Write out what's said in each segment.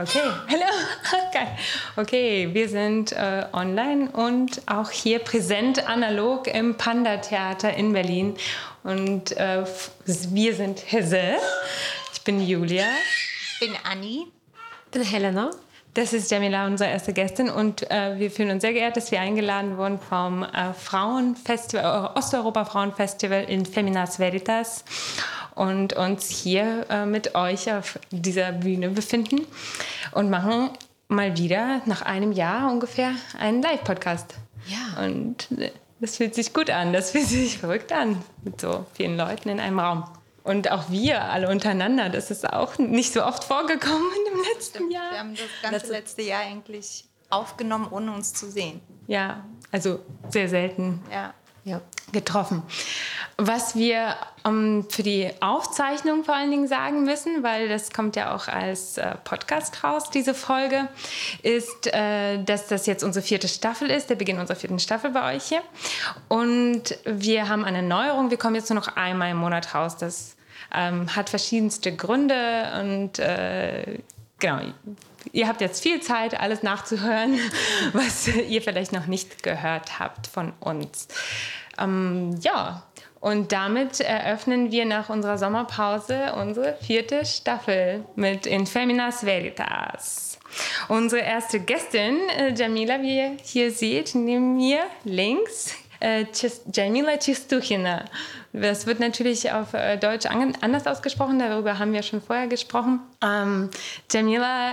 Okay, hallo. Geil. Okay, wir sind äh, online und auch hier präsent analog im Panda-Theater in Berlin. Und äh, wir sind Hesse. Ich bin Julia. Ich bin Anni. Ich bin Helena. Das ist Jamila, unsere erste Gästin. Und äh, wir fühlen uns sehr geehrt, dass wir eingeladen wurden vom äh, Frauenfestival, äh, Osteuropa Frauenfestival in Feminas Veritas und uns hier äh, mit euch auf dieser Bühne befinden und machen mal wieder nach einem Jahr ungefähr einen Live-Podcast. Ja. Und äh, das fühlt sich gut an, das fühlt sich verrückt an, mit so vielen Leuten in einem Raum. Und auch wir alle untereinander, das ist auch nicht so oft vorgekommen im letzten Jahr. Wir haben das ganze letzte Jahr eigentlich aufgenommen, ohne uns zu sehen. Ja, also sehr selten Ja. Ja. getroffen. Was wir ähm, für die Aufzeichnung vor allen Dingen sagen müssen, weil das kommt ja auch als äh, Podcast raus, diese Folge, ist, äh, dass das jetzt unsere vierte Staffel ist, der Beginn unserer vierten Staffel bei euch hier. Und wir haben eine Neuerung, wir kommen jetzt nur noch einmal im Monat raus. Das ähm, hat verschiedenste Gründe und äh, genau, ihr habt jetzt viel Zeit, alles nachzuhören, was ihr vielleicht noch nicht gehört habt von uns. Ähm, ja, und damit eröffnen wir nach unserer Sommerpause unsere vierte Staffel mit In Feminas Veritas. Unsere erste Gästin, äh, Jamila, wie ihr hier seht, neben mir links, äh, Jamila Chistuchina. Das wird natürlich auf äh, Deutsch an- anders ausgesprochen, darüber haben wir schon vorher gesprochen. Ähm, Jamila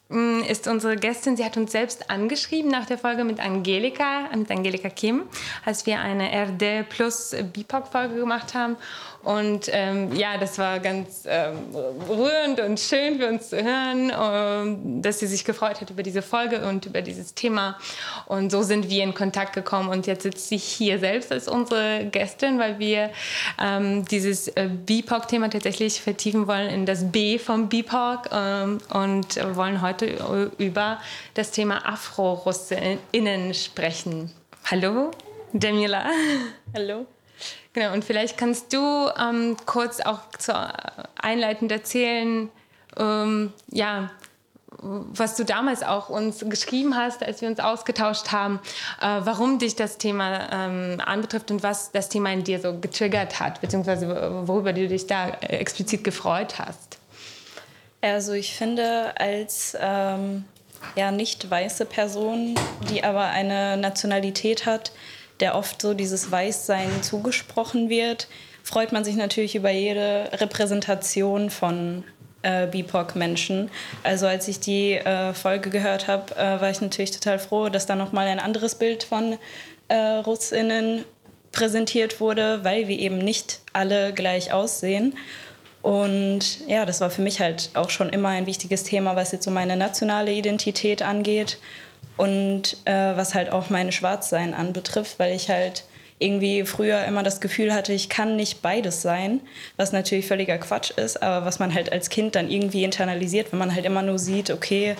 ist unsere Gästin. Sie hat uns selbst angeschrieben nach der Folge mit Angelika, mit Angelika Kim, als wir eine RD plus BIPOC-Folge gemacht haben. Und ähm, ja, das war ganz ähm, rührend und schön für uns zu hören, ähm, dass sie sich gefreut hat über diese Folge und über dieses Thema. Und so sind wir in Kontakt gekommen. Und jetzt sitzt sie hier selbst als unsere Gästin, weil wir ähm, dieses äh, BIPOC-Thema tatsächlich vertiefen wollen in das B vom BIPOC ähm, und wollen heute über das Thema Afro-RussInnen sprechen. Hallo, Jamila. Hallo. Genau, und vielleicht kannst du ähm, kurz auch zu, einleitend erzählen, ähm, ja, was du damals auch uns geschrieben hast, als wir uns ausgetauscht haben, äh, warum dich das Thema ähm, anbetrifft und was das Thema in dir so getriggert hat, beziehungsweise worüber du dich da explizit gefreut hast. Also ich finde, als ähm, ja, nicht weiße Person, die aber eine Nationalität hat, der oft so dieses Weißsein zugesprochen wird, freut man sich natürlich über jede Repräsentation von äh, BIPOC-Menschen. Also als ich die äh, Folge gehört habe, äh, war ich natürlich total froh, dass da nochmal ein anderes Bild von äh, Russinnen präsentiert wurde, weil wir eben nicht alle gleich aussehen. Und ja, das war für mich halt auch schon immer ein wichtiges Thema, was jetzt so meine nationale Identität angeht und äh, was halt auch meine Schwarzsein anbetrifft, weil ich halt irgendwie früher immer das Gefühl hatte, ich kann nicht beides sein, was natürlich völliger Quatsch ist, aber was man halt als Kind dann irgendwie internalisiert, wenn man halt immer nur sieht, okay,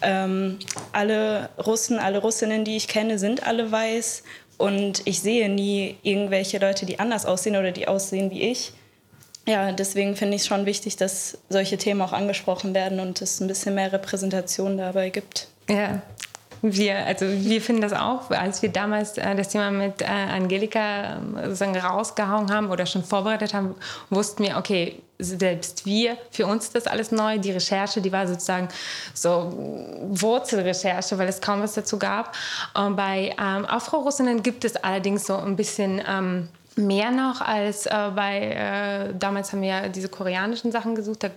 ähm, alle Russen, alle Russinnen, die ich kenne, sind alle weiß und ich sehe nie irgendwelche Leute, die anders aussehen oder die aussehen wie ich. Ja, deswegen finde ich es schon wichtig, dass solche Themen auch angesprochen werden und es ein bisschen mehr Repräsentation dabei gibt. Ja, wir, also wir finden das auch, als wir damals äh, das Thema mit äh, Angelika äh, sozusagen rausgehauen haben oder schon vorbereitet haben, wussten wir, okay, selbst wir, für uns ist das alles neu. Die Recherche, die war sozusagen so Wurzelrecherche, weil es kaum was dazu gab. Und bei ähm, Afro-Russinnen gibt es allerdings so ein bisschen... Ähm, mehr noch als äh, bei, äh, damals haben wir ja diese koreanischen Sachen gesucht, da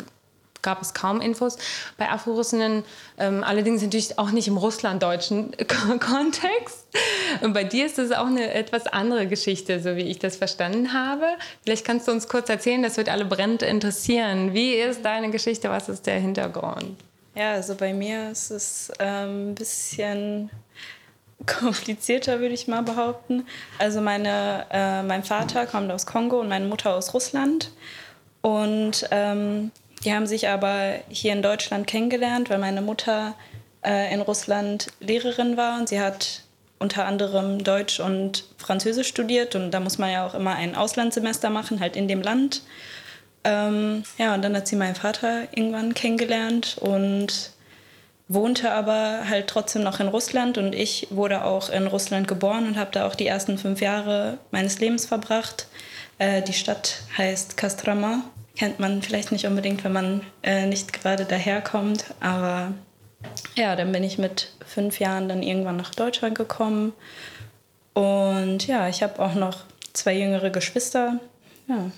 gab es kaum Infos. Bei Afro-Russinnen ähm, allerdings natürlich auch nicht im russlanddeutschen Kontext. Und bei dir ist das auch eine etwas andere Geschichte, so wie ich das verstanden habe. Vielleicht kannst du uns kurz erzählen, das wird alle brennend interessieren. Wie ist deine Geschichte? Was ist der Hintergrund? Ja, also bei mir ist es ähm, ein bisschen komplizierter, würde ich mal behaupten. Also meine, äh, mein Vater kommt aus Kongo und meine Mutter aus Russland. Und ähm, die haben sich aber hier in Deutschland kennengelernt, weil meine Mutter äh, in Russland Lehrerin war und sie hat unter anderem Deutsch und Französisch studiert und da muss man ja auch immer ein Auslandssemester machen, halt in dem Land. Ähm, ja, und dann hat sie meinen Vater irgendwann kennengelernt und wohnte aber halt trotzdem noch in Russland und ich wurde auch in Russland geboren und habe da auch die ersten fünf Jahre meines Lebens verbracht. Äh, die Stadt heißt Kostroma kennt man vielleicht nicht unbedingt, wenn man äh, nicht gerade daherkommt. Aber ja, dann bin ich mit fünf Jahren dann irgendwann nach Deutschland gekommen. Und ja, ich habe auch noch zwei jüngere Geschwister. Ja.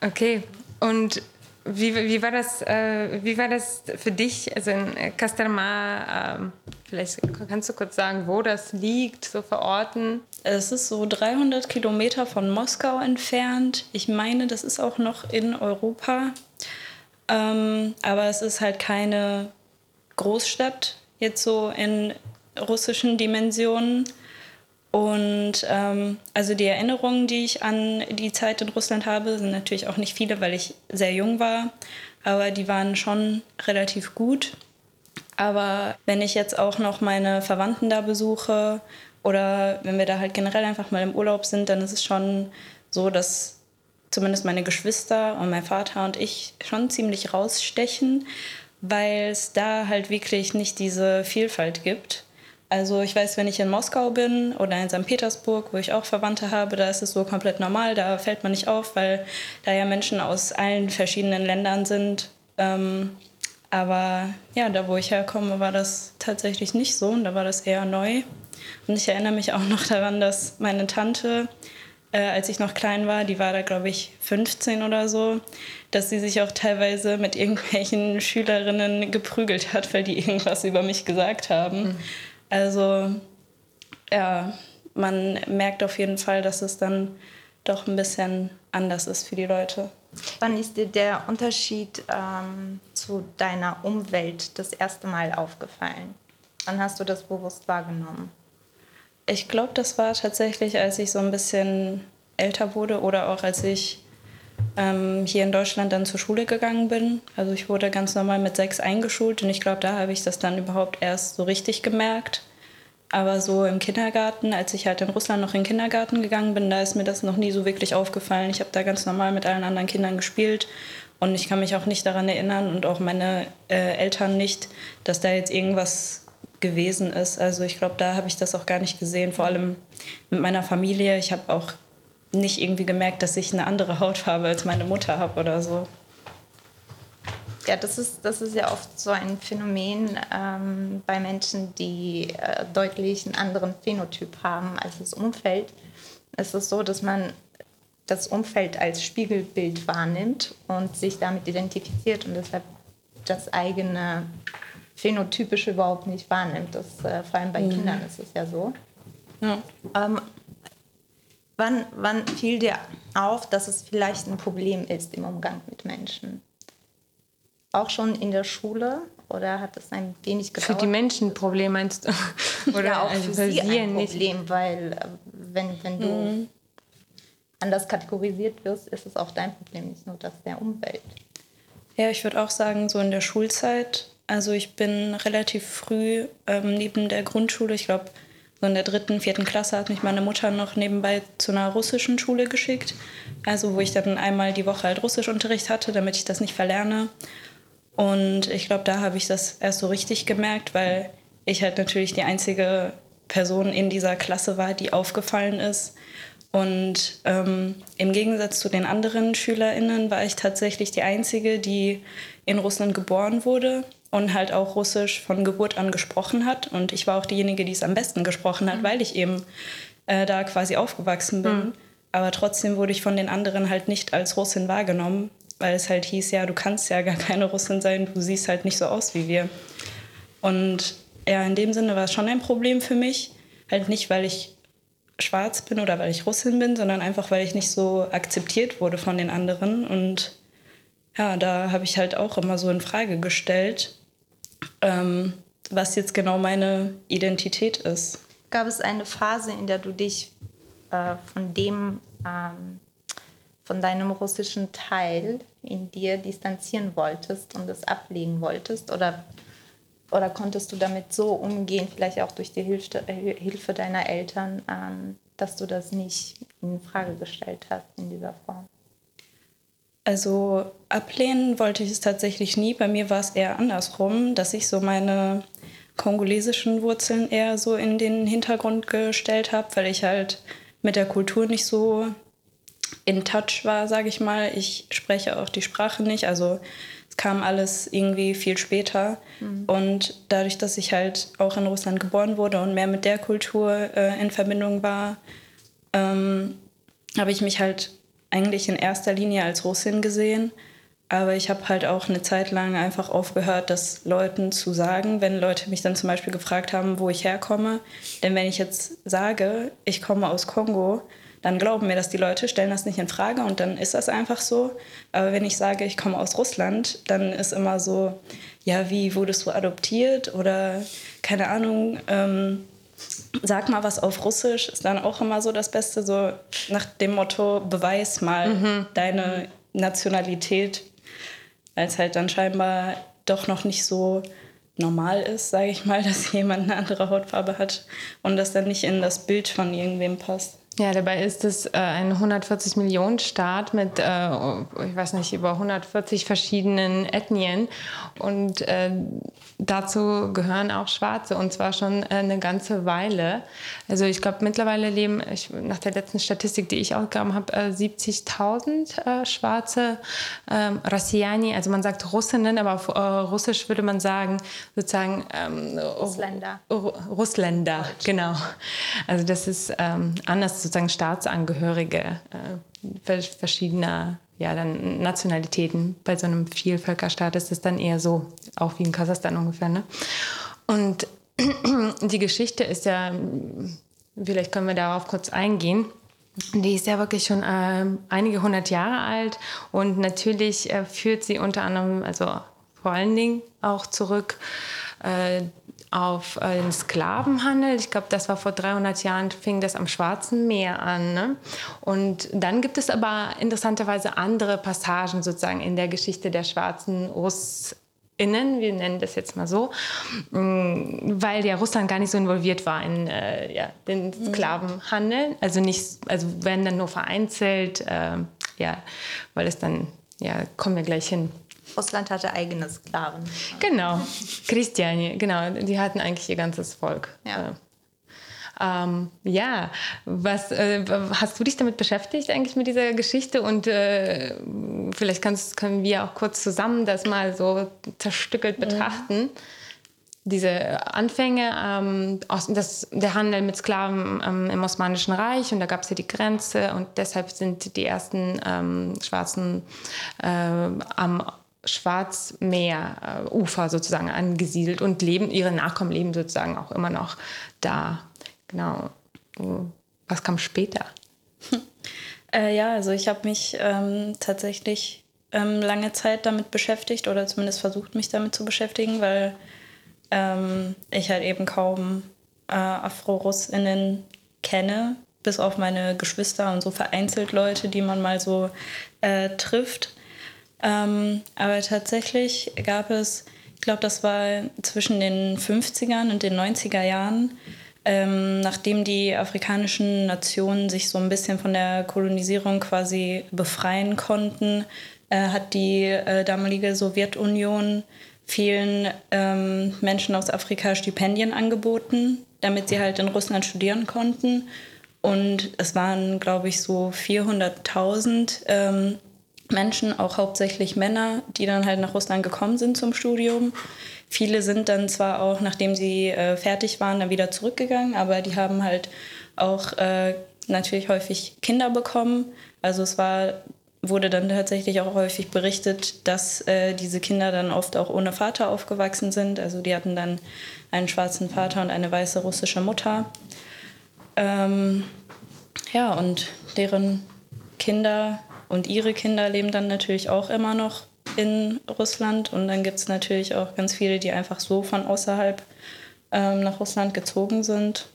okay. Und wie, wie, war das, äh, wie war das für dich, also in Castelmar, äh, vielleicht kannst du kurz sagen, wo das liegt, so verorten? Es ist so 300 Kilometer von Moskau entfernt. Ich meine, das ist auch noch in Europa. Ähm, aber es ist halt keine Großstadt, jetzt so in russischen Dimensionen. Und ähm, also die Erinnerungen, die ich an die Zeit in Russland habe, sind natürlich auch nicht viele, weil ich sehr jung war. Aber die waren schon relativ gut. Aber wenn ich jetzt auch noch meine Verwandten da besuche oder wenn wir da halt generell einfach mal im Urlaub sind, dann ist es schon so, dass zumindest meine Geschwister und mein Vater und ich schon ziemlich rausstechen, weil es da halt wirklich nicht diese Vielfalt gibt. Also ich weiß, wenn ich in Moskau bin oder in St. Petersburg, wo ich auch Verwandte habe, da ist es so komplett normal, da fällt man nicht auf, weil da ja Menschen aus allen verschiedenen Ländern sind. Ähm, aber ja, da wo ich herkomme, war das tatsächlich nicht so und da war das eher neu. Und ich erinnere mich auch noch daran, dass meine Tante, äh, als ich noch klein war, die war da, glaube ich, 15 oder so, dass sie sich auch teilweise mit irgendwelchen Schülerinnen geprügelt hat, weil die irgendwas über mich gesagt haben. Mhm. Also, ja, man merkt auf jeden Fall, dass es dann doch ein bisschen anders ist für die Leute. Wann ist dir der Unterschied ähm, zu deiner Umwelt das erste Mal aufgefallen? Wann hast du das bewusst wahrgenommen? Ich glaube, das war tatsächlich, als ich so ein bisschen älter wurde oder auch als ich ähm, hier in Deutschland dann zur Schule gegangen bin. Also ich wurde ganz normal mit sechs eingeschult und ich glaube, da habe ich das dann überhaupt erst so richtig gemerkt. Aber so im Kindergarten, als ich halt in Russland noch in den Kindergarten gegangen bin, da ist mir das noch nie so wirklich aufgefallen. Ich habe da ganz normal mit allen anderen Kindern gespielt und ich kann mich auch nicht daran erinnern und auch meine äh, Eltern nicht, dass da jetzt irgendwas gewesen ist. Also ich glaube, da habe ich das auch gar nicht gesehen, vor allem mit meiner Familie. Ich habe auch nicht irgendwie gemerkt, dass ich eine andere Hautfarbe als meine Mutter habe oder so. Ja, das ist, das ist ja oft so ein Phänomen ähm, bei Menschen, die äh, deutlich einen anderen Phänotyp haben als das Umfeld. Es ist so, dass man das Umfeld als Spiegelbild wahrnimmt und sich damit identifiziert und deshalb das eigene Phänotypische überhaupt nicht wahrnimmt. Das, äh, vor allem bei mhm. Kindern ist es ja so. Ja. Ähm, wann, wann fiel dir auf, dass es vielleicht ein Problem ist im Umgang mit Menschen? Auch schon in der Schule oder hat es ein wenig gedauert? Für die Menschen ein Problem meinst du? Oder ja, auch also für sie ein Problem, nicht. weil äh, wenn, wenn du mhm. anders kategorisiert wirst, ist es auch dein Problem, nicht nur das der Umwelt. Ja, ich würde auch sagen, so in der Schulzeit also ich bin relativ früh ähm, neben der Grundschule, ich glaube so in der dritten, vierten Klasse hat mich meine Mutter noch nebenbei zu einer russischen Schule geschickt. Also wo ich dann einmal die Woche halt Russischunterricht hatte, damit ich das nicht verlerne. Und ich glaube, da habe ich das erst so richtig gemerkt, weil ich halt natürlich die einzige Person in dieser Klasse war, die aufgefallen ist. Und ähm, im Gegensatz zu den anderen SchülerInnen war ich tatsächlich die Einzige, die in Russland geboren wurde und halt auch Russisch von Geburt an gesprochen hat. Und ich war auch diejenige, die es am besten gesprochen hat, mhm. weil ich eben äh, da quasi aufgewachsen bin. Mhm. Aber trotzdem wurde ich von den anderen halt nicht als Russin wahrgenommen. weil es halt hieß, ja, du kannst ja gar keine Russin sein, du siehst halt nicht so aus wie wir. Und ja, in dem Sinne war es schon ein Problem für mich. Halt nicht, weil ich schwarz bin oder weil ich Russin bin, sondern einfach, weil ich nicht so akzeptiert wurde von den anderen. Und ja, da habe ich halt auch immer so in Frage gestellt, ähm, was jetzt genau meine Identität ist. Gab es eine Phase, in der du dich äh, von dem, ähm, von deinem russischen Teil in dir distanzieren wolltest und es ablegen wolltest? Oder, oder konntest du damit so umgehen, vielleicht auch durch die Hilfe, Hilfe deiner Eltern, ähm, dass du das nicht in Frage gestellt hast in dieser Form? Also ablehnen wollte ich es tatsächlich nie. Bei mir war es eher andersrum, dass ich so meine kongolesischen Wurzeln eher so in den Hintergrund gestellt habe, weil ich halt mit der Kultur nicht so in Touch war, sage ich mal. Ich spreche auch die Sprache nicht, also es kam alles irgendwie viel später. Mhm. Und dadurch, dass ich halt auch in Russland geboren wurde und mehr mit der Kultur äh, in Verbindung war, ähm, habe ich mich halt eigentlich in erster Linie als Russin gesehen. Aber ich habe halt auch eine Zeit lang einfach aufgehört, das Leuten zu sagen, wenn Leute mich dann zum Beispiel gefragt haben, wo ich herkomme. Denn wenn ich jetzt sage, ich komme aus Kongo, dann glauben mir das die Leute, stellen das nicht in Frage und dann ist das einfach so. Aber wenn ich sage, ich komme aus Russland, dann ist immer so, ja, wie wurdest du adoptiert oder keine Ahnung, ähm, sag mal was auf Russisch, ist dann auch immer so das Beste, so nach dem Motto, beweis mal mhm. deine Nationalität, weil es halt dann scheinbar doch noch nicht so normal ist, sage ich mal, dass jemand eine andere Hautfarbe hat und das dann nicht in das Bild von irgendwem passt. Ja, dabei ist es äh, ein 140 Millionen Staat mit, äh, ich weiß nicht, über 140 verschiedenen Ethnien. Und äh, dazu gehören auch Schwarze und zwar schon äh, eine ganze Weile. Also ich glaube, mittlerweile leben, ich, nach der letzten Statistik, die ich ausgegeben habe, 70.000 äh, Schwarze ähm, Rossiani. Also man sagt Russinnen, aber auf äh, Russisch würde man sagen sozusagen ähm, Russländer. Russländer, genau. Also das ist ähm, anders sozusagen Staatsangehörige äh, verschiedener ja, dann Nationalitäten. Bei so einem Vielvölkerstaat ist es dann eher so, auch wie in Kasachstan ungefähr. Ne? Und die Geschichte ist ja, vielleicht können wir darauf kurz eingehen. Die ist ja wirklich schon äh, einige hundert Jahre alt und natürlich äh, führt sie unter anderem, also vor allen Dingen auch zurück äh, auf äh, den Sklavenhandel. Ich glaube, das war vor 300 Jahren, fing das am Schwarzen Meer an. Ne? Und dann gibt es aber interessanterweise andere Passagen sozusagen in der Geschichte der schwarzen Russ Innen, wir nennen das jetzt mal so, mm, weil ja Russland gar nicht so involviert war in äh, ja, den mhm. Sklavenhandel. Also nicht, also werden dann nur vereinzelt, äh, ja, weil es dann, ja, kommen wir gleich hin. Russland hatte eigene Sklaven. Genau, Christiani, genau, die hatten eigentlich ihr ganzes Volk. Ja. Ähm, ja, was äh, hast du dich damit beschäftigt eigentlich mit dieser Geschichte und äh, vielleicht kannst, können wir auch kurz zusammen das mal so zerstückelt betrachten. Mhm. Diese Anfänge, ähm, aus, das, der Handel mit Sklaven ähm, im Osmanischen Reich und da gab es ja die Grenze und deshalb sind die ersten ähm, Schwarzen äh, am Schwarzmeerufer sozusagen angesiedelt und leben, ihre Nachkommen leben sozusagen auch immer noch da. Genau. Was kam später? Äh, ja, also ich habe mich ähm, tatsächlich ähm, lange Zeit damit beschäftigt oder zumindest versucht, mich damit zu beschäftigen, weil ähm, ich halt eben kaum äh, Afro-Russinnen kenne, bis auf meine Geschwister und so vereinzelt Leute, die man mal so äh, trifft. Ähm, aber tatsächlich gab es, ich glaube, das war zwischen den 50ern und den 90er Jahren, ähm, nachdem die afrikanischen Nationen sich so ein bisschen von der Kolonisierung quasi befreien konnten, äh, hat die äh, damalige Sowjetunion vielen ähm, Menschen aus Afrika Stipendien angeboten, damit sie halt in Russland studieren konnten. Und es waren, glaube ich, so 400.000 ähm, Menschen, auch hauptsächlich Männer, die dann halt nach Russland gekommen sind zum Studium. Viele sind dann zwar auch, nachdem sie äh, fertig waren, dann wieder zurückgegangen, aber die haben halt auch äh, natürlich häufig Kinder bekommen. Also es war wurde dann tatsächlich auch häufig berichtet, dass äh, diese Kinder dann oft auch ohne Vater aufgewachsen sind. Also die hatten dann einen schwarzen Vater und eine weiße russische Mutter. Ähm, ja, und deren Kinder und ihre Kinder leben dann natürlich auch immer noch in Russland. Und dann gibt es natürlich auch ganz viele, die einfach so von außerhalb ähm, nach Russland gezogen sind.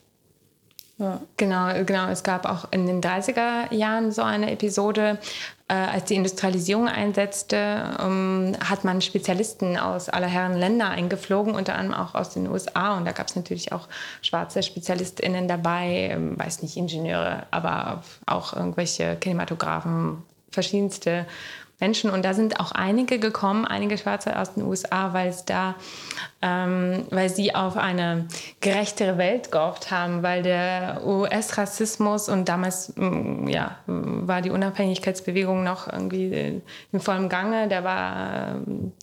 Ja. Genau, genau. Es gab auch in den 30er Jahren so eine Episode, äh, als die Industrialisierung einsetzte, ähm, hat man Spezialisten aus aller Herren Länder eingeflogen, unter anderem auch aus den USA. Und da gab es natürlich auch schwarze SpezialistInnen dabei, ähm, weiß nicht, Ingenieure, aber auch irgendwelche Kinematografen, verschiedenste Menschen. Und da sind auch einige gekommen, einige Schwarze aus den USA, weil es da, ähm, weil sie auf eine gerechtere Welt gehofft haben, weil der US-Rassismus und damals mm, ja, war die Unabhängigkeitsbewegung noch irgendwie in vollem Gange. Der war,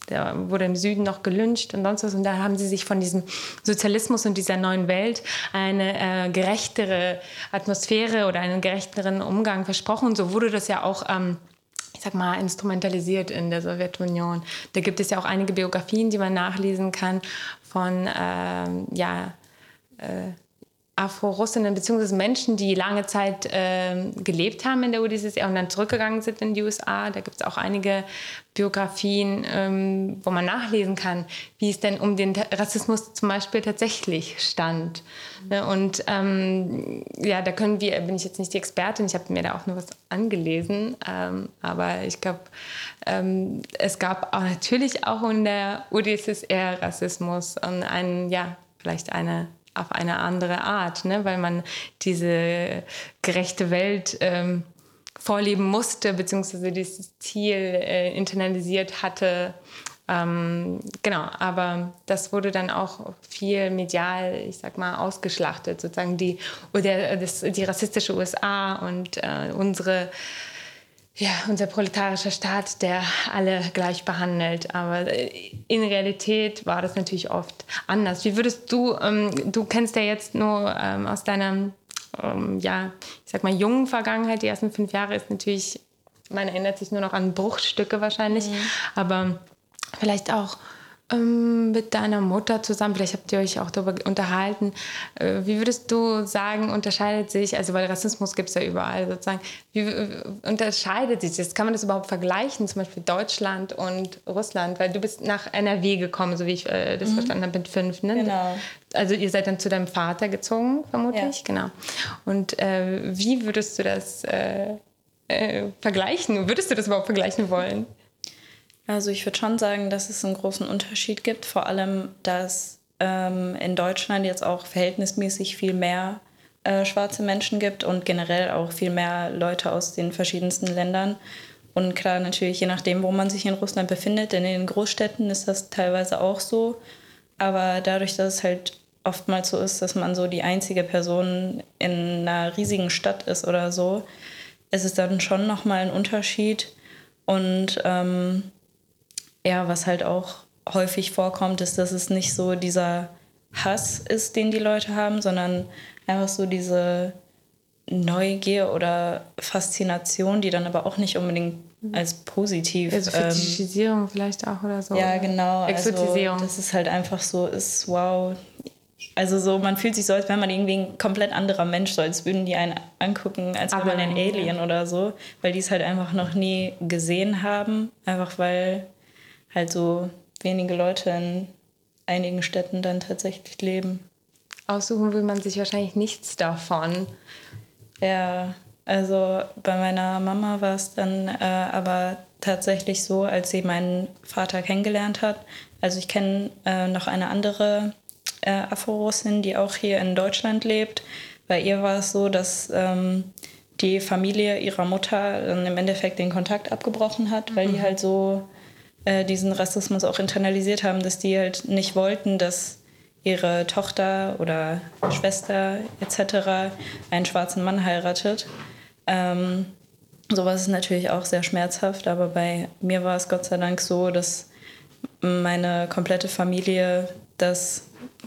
der wurde im Süden noch gelyncht und sonst was. Und da haben sie sich von diesem Sozialismus und dieser neuen Welt eine äh, gerechtere Atmosphäre oder einen gerechteren Umgang versprochen. Und so wurde das ja auch ähm, ich sag mal, instrumentalisiert in der Sowjetunion. Da gibt es ja auch einige Biografien, die man nachlesen kann von ähm, ja, äh, Afro-Russinnen bzw. Menschen, die lange Zeit äh, gelebt haben in der UdSSR und dann zurückgegangen sind in die USA. Da gibt es auch einige Biografien, ähm, wo man nachlesen kann, wie es denn um den Rassismus zum Beispiel tatsächlich stand. Ne? Und ähm, ja, da können wir, bin ich jetzt nicht die Expertin, ich habe mir da auch nur was angelesen, ähm, aber ich glaube, ähm, es gab auch natürlich auch in der UdSSR Rassismus und einen, ja, vielleicht eine auf eine andere Art, ne? weil man diese gerechte Welt ähm, vorleben musste, beziehungsweise dieses Ziel äh, internalisiert hatte. Ähm, genau, aber das wurde dann auch viel medial, ich sag mal, ausgeschlachtet, sozusagen die, oder das, die rassistische USA und äh, unsere ja, unser proletarischer Staat, der alle gleich behandelt. Aber äh, in Realität war das natürlich oft anders. Wie würdest du, ähm, du kennst ja jetzt nur ähm, aus deiner, ähm, ja, ich sag mal, jungen Vergangenheit, die ersten fünf Jahre ist natürlich, man erinnert sich nur noch an Bruchstücke wahrscheinlich, mhm. aber vielleicht auch ähm, mit deiner Mutter zusammen, vielleicht habt ihr euch auch darüber unterhalten. Äh, wie würdest du sagen, unterscheidet sich, also weil Rassismus gibt es ja überall sozusagen, wie äh, unterscheidet sich das? Kann man das überhaupt vergleichen, zum Beispiel Deutschland und Russland? Weil du bist nach NRW gekommen, so wie ich äh, das mhm. verstanden habe, mit fünf, ne? Genau. Also ihr seid dann zu deinem Vater gezogen, vermutlich? Ja. Genau. Und äh, wie würdest du das äh, äh, vergleichen? Würdest du das überhaupt vergleichen wollen? Also ich würde schon sagen, dass es einen großen Unterschied gibt, vor allem, dass ähm, in Deutschland jetzt auch verhältnismäßig viel mehr äh, schwarze Menschen gibt und generell auch viel mehr Leute aus den verschiedensten Ländern. Und klar, natürlich, je nachdem, wo man sich in Russland befindet, in den Großstädten ist das teilweise auch so. Aber dadurch, dass es halt oftmals so ist, dass man so die einzige Person in einer riesigen Stadt ist oder so, ist es dann schon nochmal ein Unterschied. Und ähm, ja, was halt auch häufig vorkommt, ist, dass es nicht so dieser Hass ist, den die Leute haben, sondern einfach so diese Neugier oder Faszination, die dann aber auch nicht unbedingt als positiv. Also Fetischisierung ähm, vielleicht auch oder so. Ja, genau. Also Exotisierung. Also, dass es halt einfach so ist, wow. Also so, man fühlt sich so, als wäre man irgendwie ein komplett anderer Mensch, so als würden die einen angucken, als wäre man ein Alien ja. oder so, weil die es halt einfach noch nie gesehen haben, einfach weil halt so wenige Leute in einigen Städten dann tatsächlich leben. Aussuchen will man sich wahrscheinlich nichts davon. Ja, also bei meiner Mama war es dann äh, aber tatsächlich so, als sie meinen Vater kennengelernt hat. Also ich kenne äh, noch eine andere äh, Afro-Russin, die auch hier in Deutschland lebt. Bei ihr war es so, dass ähm, die Familie ihrer Mutter dann im Endeffekt den Kontakt abgebrochen hat, weil mhm. die halt so äh, diesen Rassismus auch internalisiert haben, dass die halt nicht wollten, dass ihre Tochter oder Schwester etc. einen schwarzen Mann heiratet. Ähm, sowas ist natürlich auch sehr schmerzhaft, aber bei mir war es Gott sei Dank so, dass meine komplette Familie das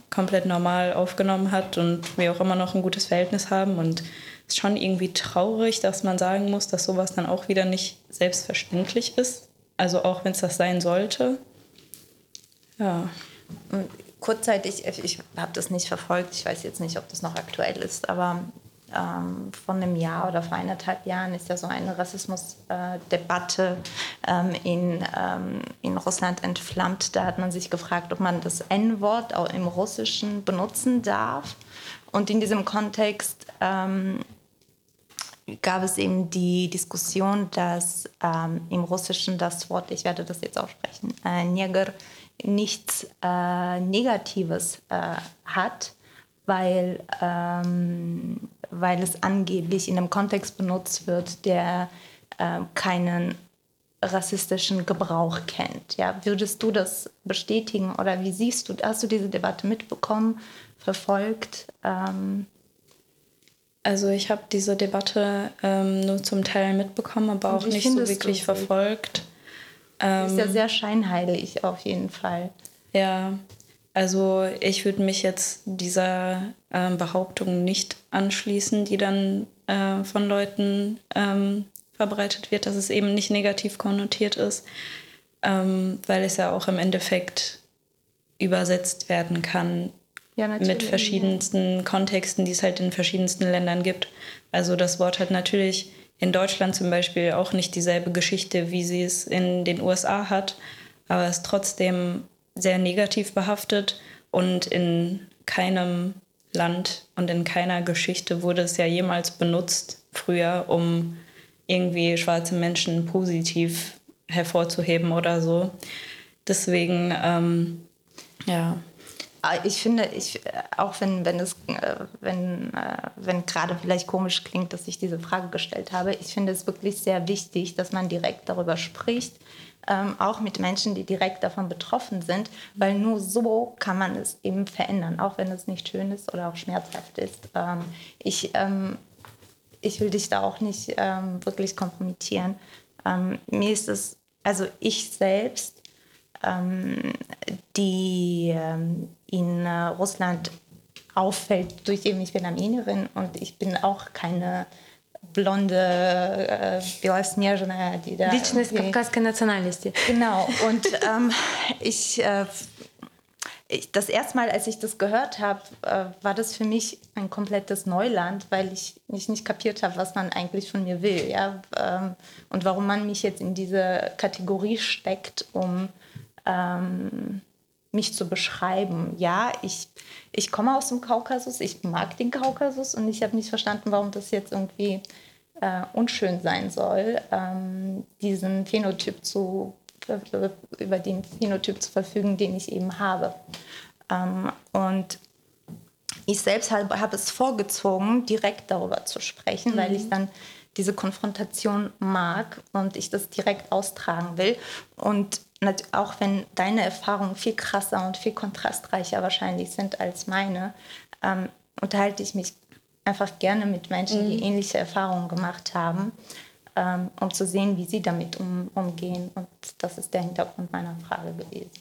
komplett normal aufgenommen hat und wir auch immer noch ein gutes Verhältnis haben und ist schon irgendwie traurig, dass man sagen muss, dass sowas dann auch wieder nicht selbstverständlich ist. Also auch wenn es das sein sollte. Ja. Kurzzeitig, ich habe das nicht verfolgt, ich weiß jetzt nicht, ob das noch aktuell ist, aber ähm, von einem Jahr oder vor eineinhalb Jahren ist ja so eine Rassismusdebatte äh, ähm, in, ähm, in Russland entflammt. Da hat man sich gefragt, ob man das N-Wort auch im Russischen benutzen darf. Und in diesem Kontext ähm, gab es eben die Diskussion, dass ähm, im Russischen das Wort, ich werde das jetzt aussprechen, äh, Neger nichts äh, Negatives äh, hat, weil, ähm, weil es angeblich in einem Kontext benutzt wird, der äh, keinen rassistischen Gebrauch kennt. Ja, würdest du das bestätigen oder wie siehst du, hast du diese Debatte mitbekommen, verfolgt? Ähm also ich habe diese Debatte ähm, nur zum Teil mitbekommen, aber auch nicht so wirklich verfolgt. Ähm, ist ja ähm, sehr scheinheilig auf jeden Fall. Ja, also ich würde mich jetzt dieser ähm, Behauptung nicht anschließen, die dann äh, von Leuten ähm, verbreitet wird, dass es eben nicht negativ konnotiert ist, ähm, weil es ja auch im Endeffekt übersetzt werden kann ja, mit verschiedensten ja. Kontexten, die es halt in verschiedensten Ländern gibt. Also das Wort hat natürlich in Deutschland zum Beispiel auch nicht dieselbe Geschichte, wie sie es in den USA hat, aber es ist trotzdem sehr negativ behaftet und in keinem Land und in keiner Geschichte wurde es ja jemals benutzt früher, um irgendwie schwarze Menschen positiv hervorzuheben oder so. Deswegen, ähm, ja. Ah, ich finde, ich, auch wenn, wenn es, äh, wenn, äh, wenn gerade vielleicht komisch klingt, dass ich diese Frage gestellt habe, ich finde es wirklich sehr wichtig, dass man direkt darüber spricht, ähm, auch mit Menschen, die direkt davon betroffen sind, weil nur so kann man es eben verändern, auch wenn es nicht schön ist oder auch schmerzhaft ist. Ähm, ich, ähm, ich will dich da auch nicht ähm, wirklich kompromittieren. Ähm, mir ist es, also ich selbst, die in äh, Russland auffällt, durch eben ich bin Armenierin und ich bin auch keine blonde äh, Белоснежная, die da... Личность кавказской национальности. Genau. Und ähm, ich, äh, ich, das erste Mal, als ich das gehört habe, äh, war das für mich ein komplettes Neuland, weil ich, ich nicht kapiert habe, was man eigentlich von mir will. Ja? Ähm, und warum man mich jetzt in diese Kategorie steckt, um... ähm, mich zu beschreiben. Ja, ich, ich komme aus dem Kaukasus, ich mag den Kaukasus und ich habe nicht verstanden, warum das jetzt irgendwie äh, unschön sein soll, ähm, diesen Phänotyp zu, über den Phänotyp zu verfügen, den ich eben habe. Ähm, und ich selbst habe hab es vorgezogen, direkt darüber zu sprechen, mhm. weil ich dann diese Konfrontation mag und ich das direkt austragen will. Und auch wenn deine Erfahrungen viel krasser und viel kontrastreicher wahrscheinlich sind als meine, ähm, unterhalte ich mich einfach gerne mit Menschen, mhm. die ähnliche Erfahrungen gemacht haben, ähm, um zu sehen, wie sie damit um, umgehen. Und das ist der Hintergrund meiner Frage gewesen.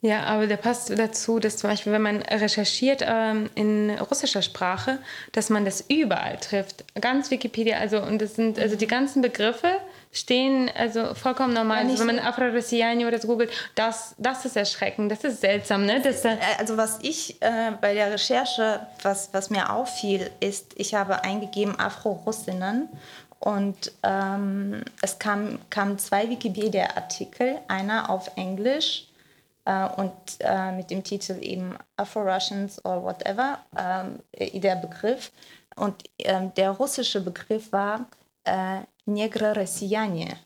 Ja, aber der passt dazu, dass zum Beispiel, wenn man recherchiert ähm, in russischer Sprache, dass man das überall trifft. Ganz Wikipedia, also und das sind also die ganzen Begriffe stehen also vollkommen normal. Ja, also, wenn man Afro-Rossiani oder so googelt, das, das ist erschreckend, das ist seltsam, ne? Das, äh, also was ich äh, bei der Recherche, was, was mir auffiel, ist, ich habe eingegeben Afro-Russinnen und ähm, es kamen kam zwei Wikipedia-Artikel, einer auf Englisch Uh, und uh, mit dem Titel eben Afro-Russians or whatever, ähm, der Begriff. Und ähm, der russische Begriff war äh, Negre Россияне.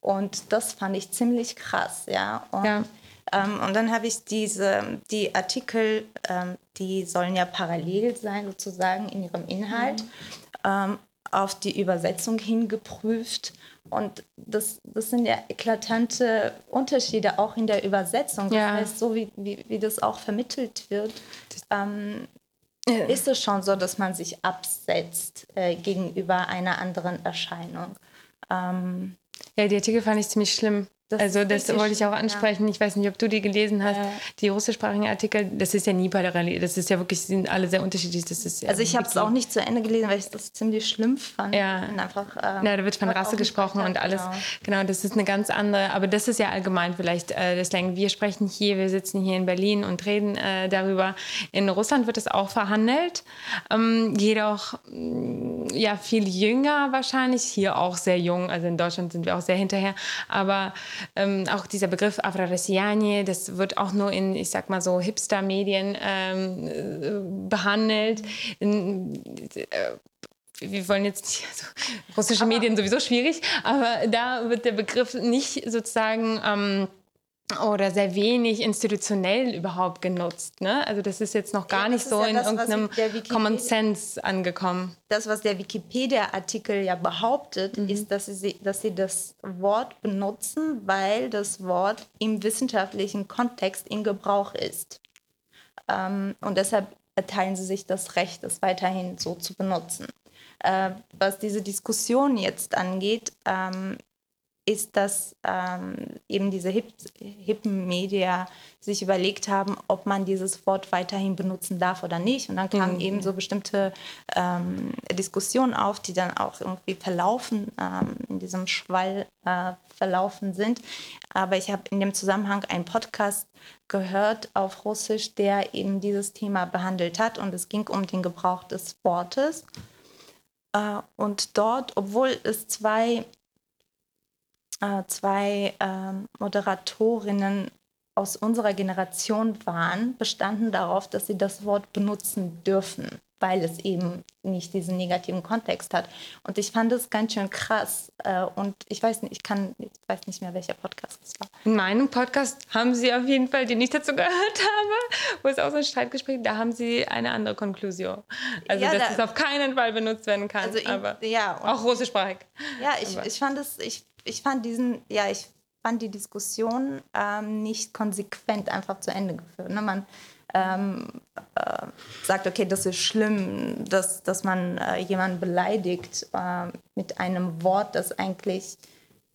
Und das fand ich ziemlich krass, ja. Und, ja. Ähm, und dann habe ich diese, die Artikel, ähm, die sollen ja parallel sein sozusagen in ihrem Inhalt, mhm. ähm, auf die Übersetzung hingeprüft und das, das sind ja eklatante Unterschiede auch in der Übersetzung. Ja. Das heißt, so wie, wie, wie das auch vermittelt wird, ähm, ja. ist es schon so, dass man sich absetzt äh, gegenüber einer anderen Erscheinung. Ähm, ja, die Artikel fand ich ziemlich schlimm. Das also das wollte ich auch ansprechen. Ja. Ich weiß nicht, ob du die gelesen hast. Ja. Die russischsprachigen Artikel, das ist ja nie bei der Realität. Das ist ja wirklich, sind alle sehr unterschiedlich. Das ist ja also ich habe es auch nicht zu Ende gelesen, weil ich das ziemlich schlimm fand. Ja, einfach, ähm, ja da wird von Rasse gesprochen und alles. Genau. genau. das ist eine ganz andere. Aber das ist ja allgemein vielleicht äh, das Slang. Wir sprechen hier, wir sitzen hier in Berlin und reden äh, darüber. In Russland wird es auch verhandelt. Ähm, jedoch mm, ja viel jünger wahrscheinlich. Hier auch sehr jung. Also in Deutschland sind wir auch sehr hinterher. Aber ähm, auch dieser Begriff Avraresianie, das wird auch nur in, ich sag mal so, Hipster-Medien ähm, äh, behandelt. In, äh, wir wollen jetzt nicht, also russische aber Medien sowieso schwierig, aber da wird der Begriff nicht sozusagen ähm, oder sehr wenig institutionell überhaupt genutzt. Ne? Also das ist jetzt noch gar ja, nicht so ja in das, irgendeinem Common Sense angekommen. Das, was der Wikipedia-Artikel ja behauptet, mhm. ist, dass sie, dass sie das Wort benutzen, weil das Wort im wissenschaftlichen Kontext in Gebrauch ist. Ähm, und deshalb erteilen sie sich das Recht, es weiterhin so zu benutzen. Äh, was diese Diskussion jetzt angeht, ähm, ist, dass ähm, eben diese Hip hippen Media sich überlegt haben, ob man dieses Wort weiterhin benutzen darf oder nicht. Und dann kamen mhm. eben so bestimmte ähm, Diskussionen auf, die dann auch irgendwie verlaufen, ähm, in diesem Schwall äh, verlaufen sind. Aber ich habe in dem Zusammenhang einen Podcast gehört auf Russisch, der eben dieses Thema behandelt hat. Und es ging um den Gebrauch des Wortes. Äh, und dort, obwohl es zwei äh, zwei ähm, Moderatorinnen aus unserer Generation waren, bestanden darauf, dass sie das Wort benutzen dürfen, weil es eben nicht diesen negativen Kontext hat. Und ich fand es ganz schön krass. Äh, und ich weiß nicht, ich kann, ich weiß nicht mehr, welcher Podcast es war. In meinem Podcast haben Sie auf jeden Fall, den ich dazu gehört habe, wo es auch so ein Streitgespräch, da haben Sie eine andere Konklusion. Also, ja, dass da, es auf keinen Fall benutzt werden kann. Also in, aber ja, auch russischsprachig. Ja, ich, ich fand es, ich ich fand diesen, ja, ich fand die Diskussion ähm, nicht konsequent einfach zu Ende geführt. Ne? Man ähm, äh, sagt, okay, das ist schlimm, dass, dass man äh, jemanden beleidigt äh, mit einem Wort, das eigentlich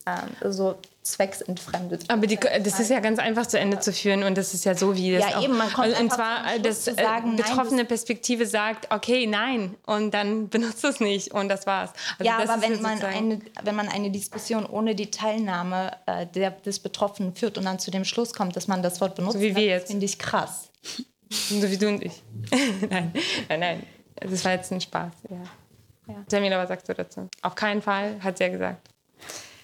ähm, so zwecksentfremdet. Aber die, das ist ja ganz einfach zu Ende zu führen und das ist ja so, wie das ja, auch, eben, man kommt und zwar, dass äh, sagen, betroffene nein, Perspektive sagt, okay, nein und dann benutzt es nicht und das war's. Also ja, das aber wenn man, eine, wenn man eine Diskussion ohne die Teilnahme äh, der, des Betroffenen führt und dann zu dem Schluss kommt, dass man das Wort benutzt, so wie wir jetzt. finde ich krass. So wie du und ich. nein, nein, nein. Das war jetzt ein Spaß. Ja. Ja. Jamila, was sagst du dazu? Auf keinen Fall, hat sie ja gesagt.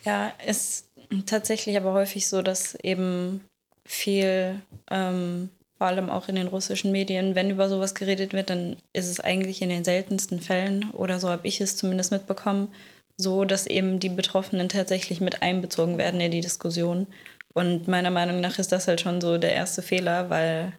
Ja, es tatsächlich aber häufig so, dass eben viel, ähm, vor allem auch in den russischen Medien, wenn über sowas geredet wird, dann ist es eigentlich in den seltensten Fällen, oder so habe ich es zumindest mitbekommen, so, dass eben die Betroffenen tatsächlich mit einbezogen werden in die Diskussion. Und meiner Meinung nach ist das halt schon so der erste Fehler, weil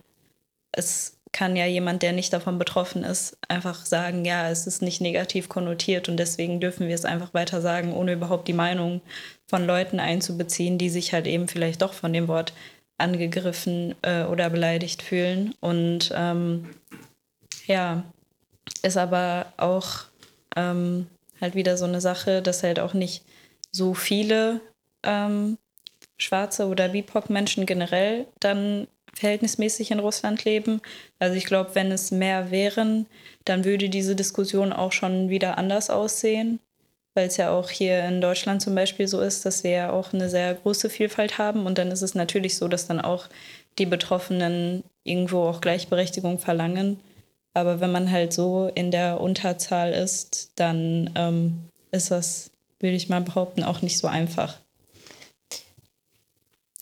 es kann ja jemand, der nicht davon betroffen ist, einfach sagen, ja, es ist nicht negativ konnotiert und deswegen dürfen wir es einfach weiter sagen, ohne überhaupt die Meinung von Leuten einzubeziehen, die sich halt eben vielleicht doch von dem Wort angegriffen äh, oder beleidigt fühlen. Und ähm, ja, ist aber auch ähm, halt wieder so eine Sache, dass halt auch nicht so viele ähm, schwarze oder BIPOC-Menschen generell dann verhältnismäßig in Russland leben. Also ich glaube, wenn es mehr wären, dann würde diese Diskussion auch schon wieder anders aussehen, weil es ja auch hier in Deutschland zum Beispiel so ist, dass wir ja auch eine sehr große Vielfalt haben und dann ist es natürlich so, dass dann auch die Betroffenen irgendwo auch Gleichberechtigung verlangen. Aber wenn man halt so in der Unterzahl ist, dann ähm, ist das, würde ich mal behaupten, auch nicht so einfach.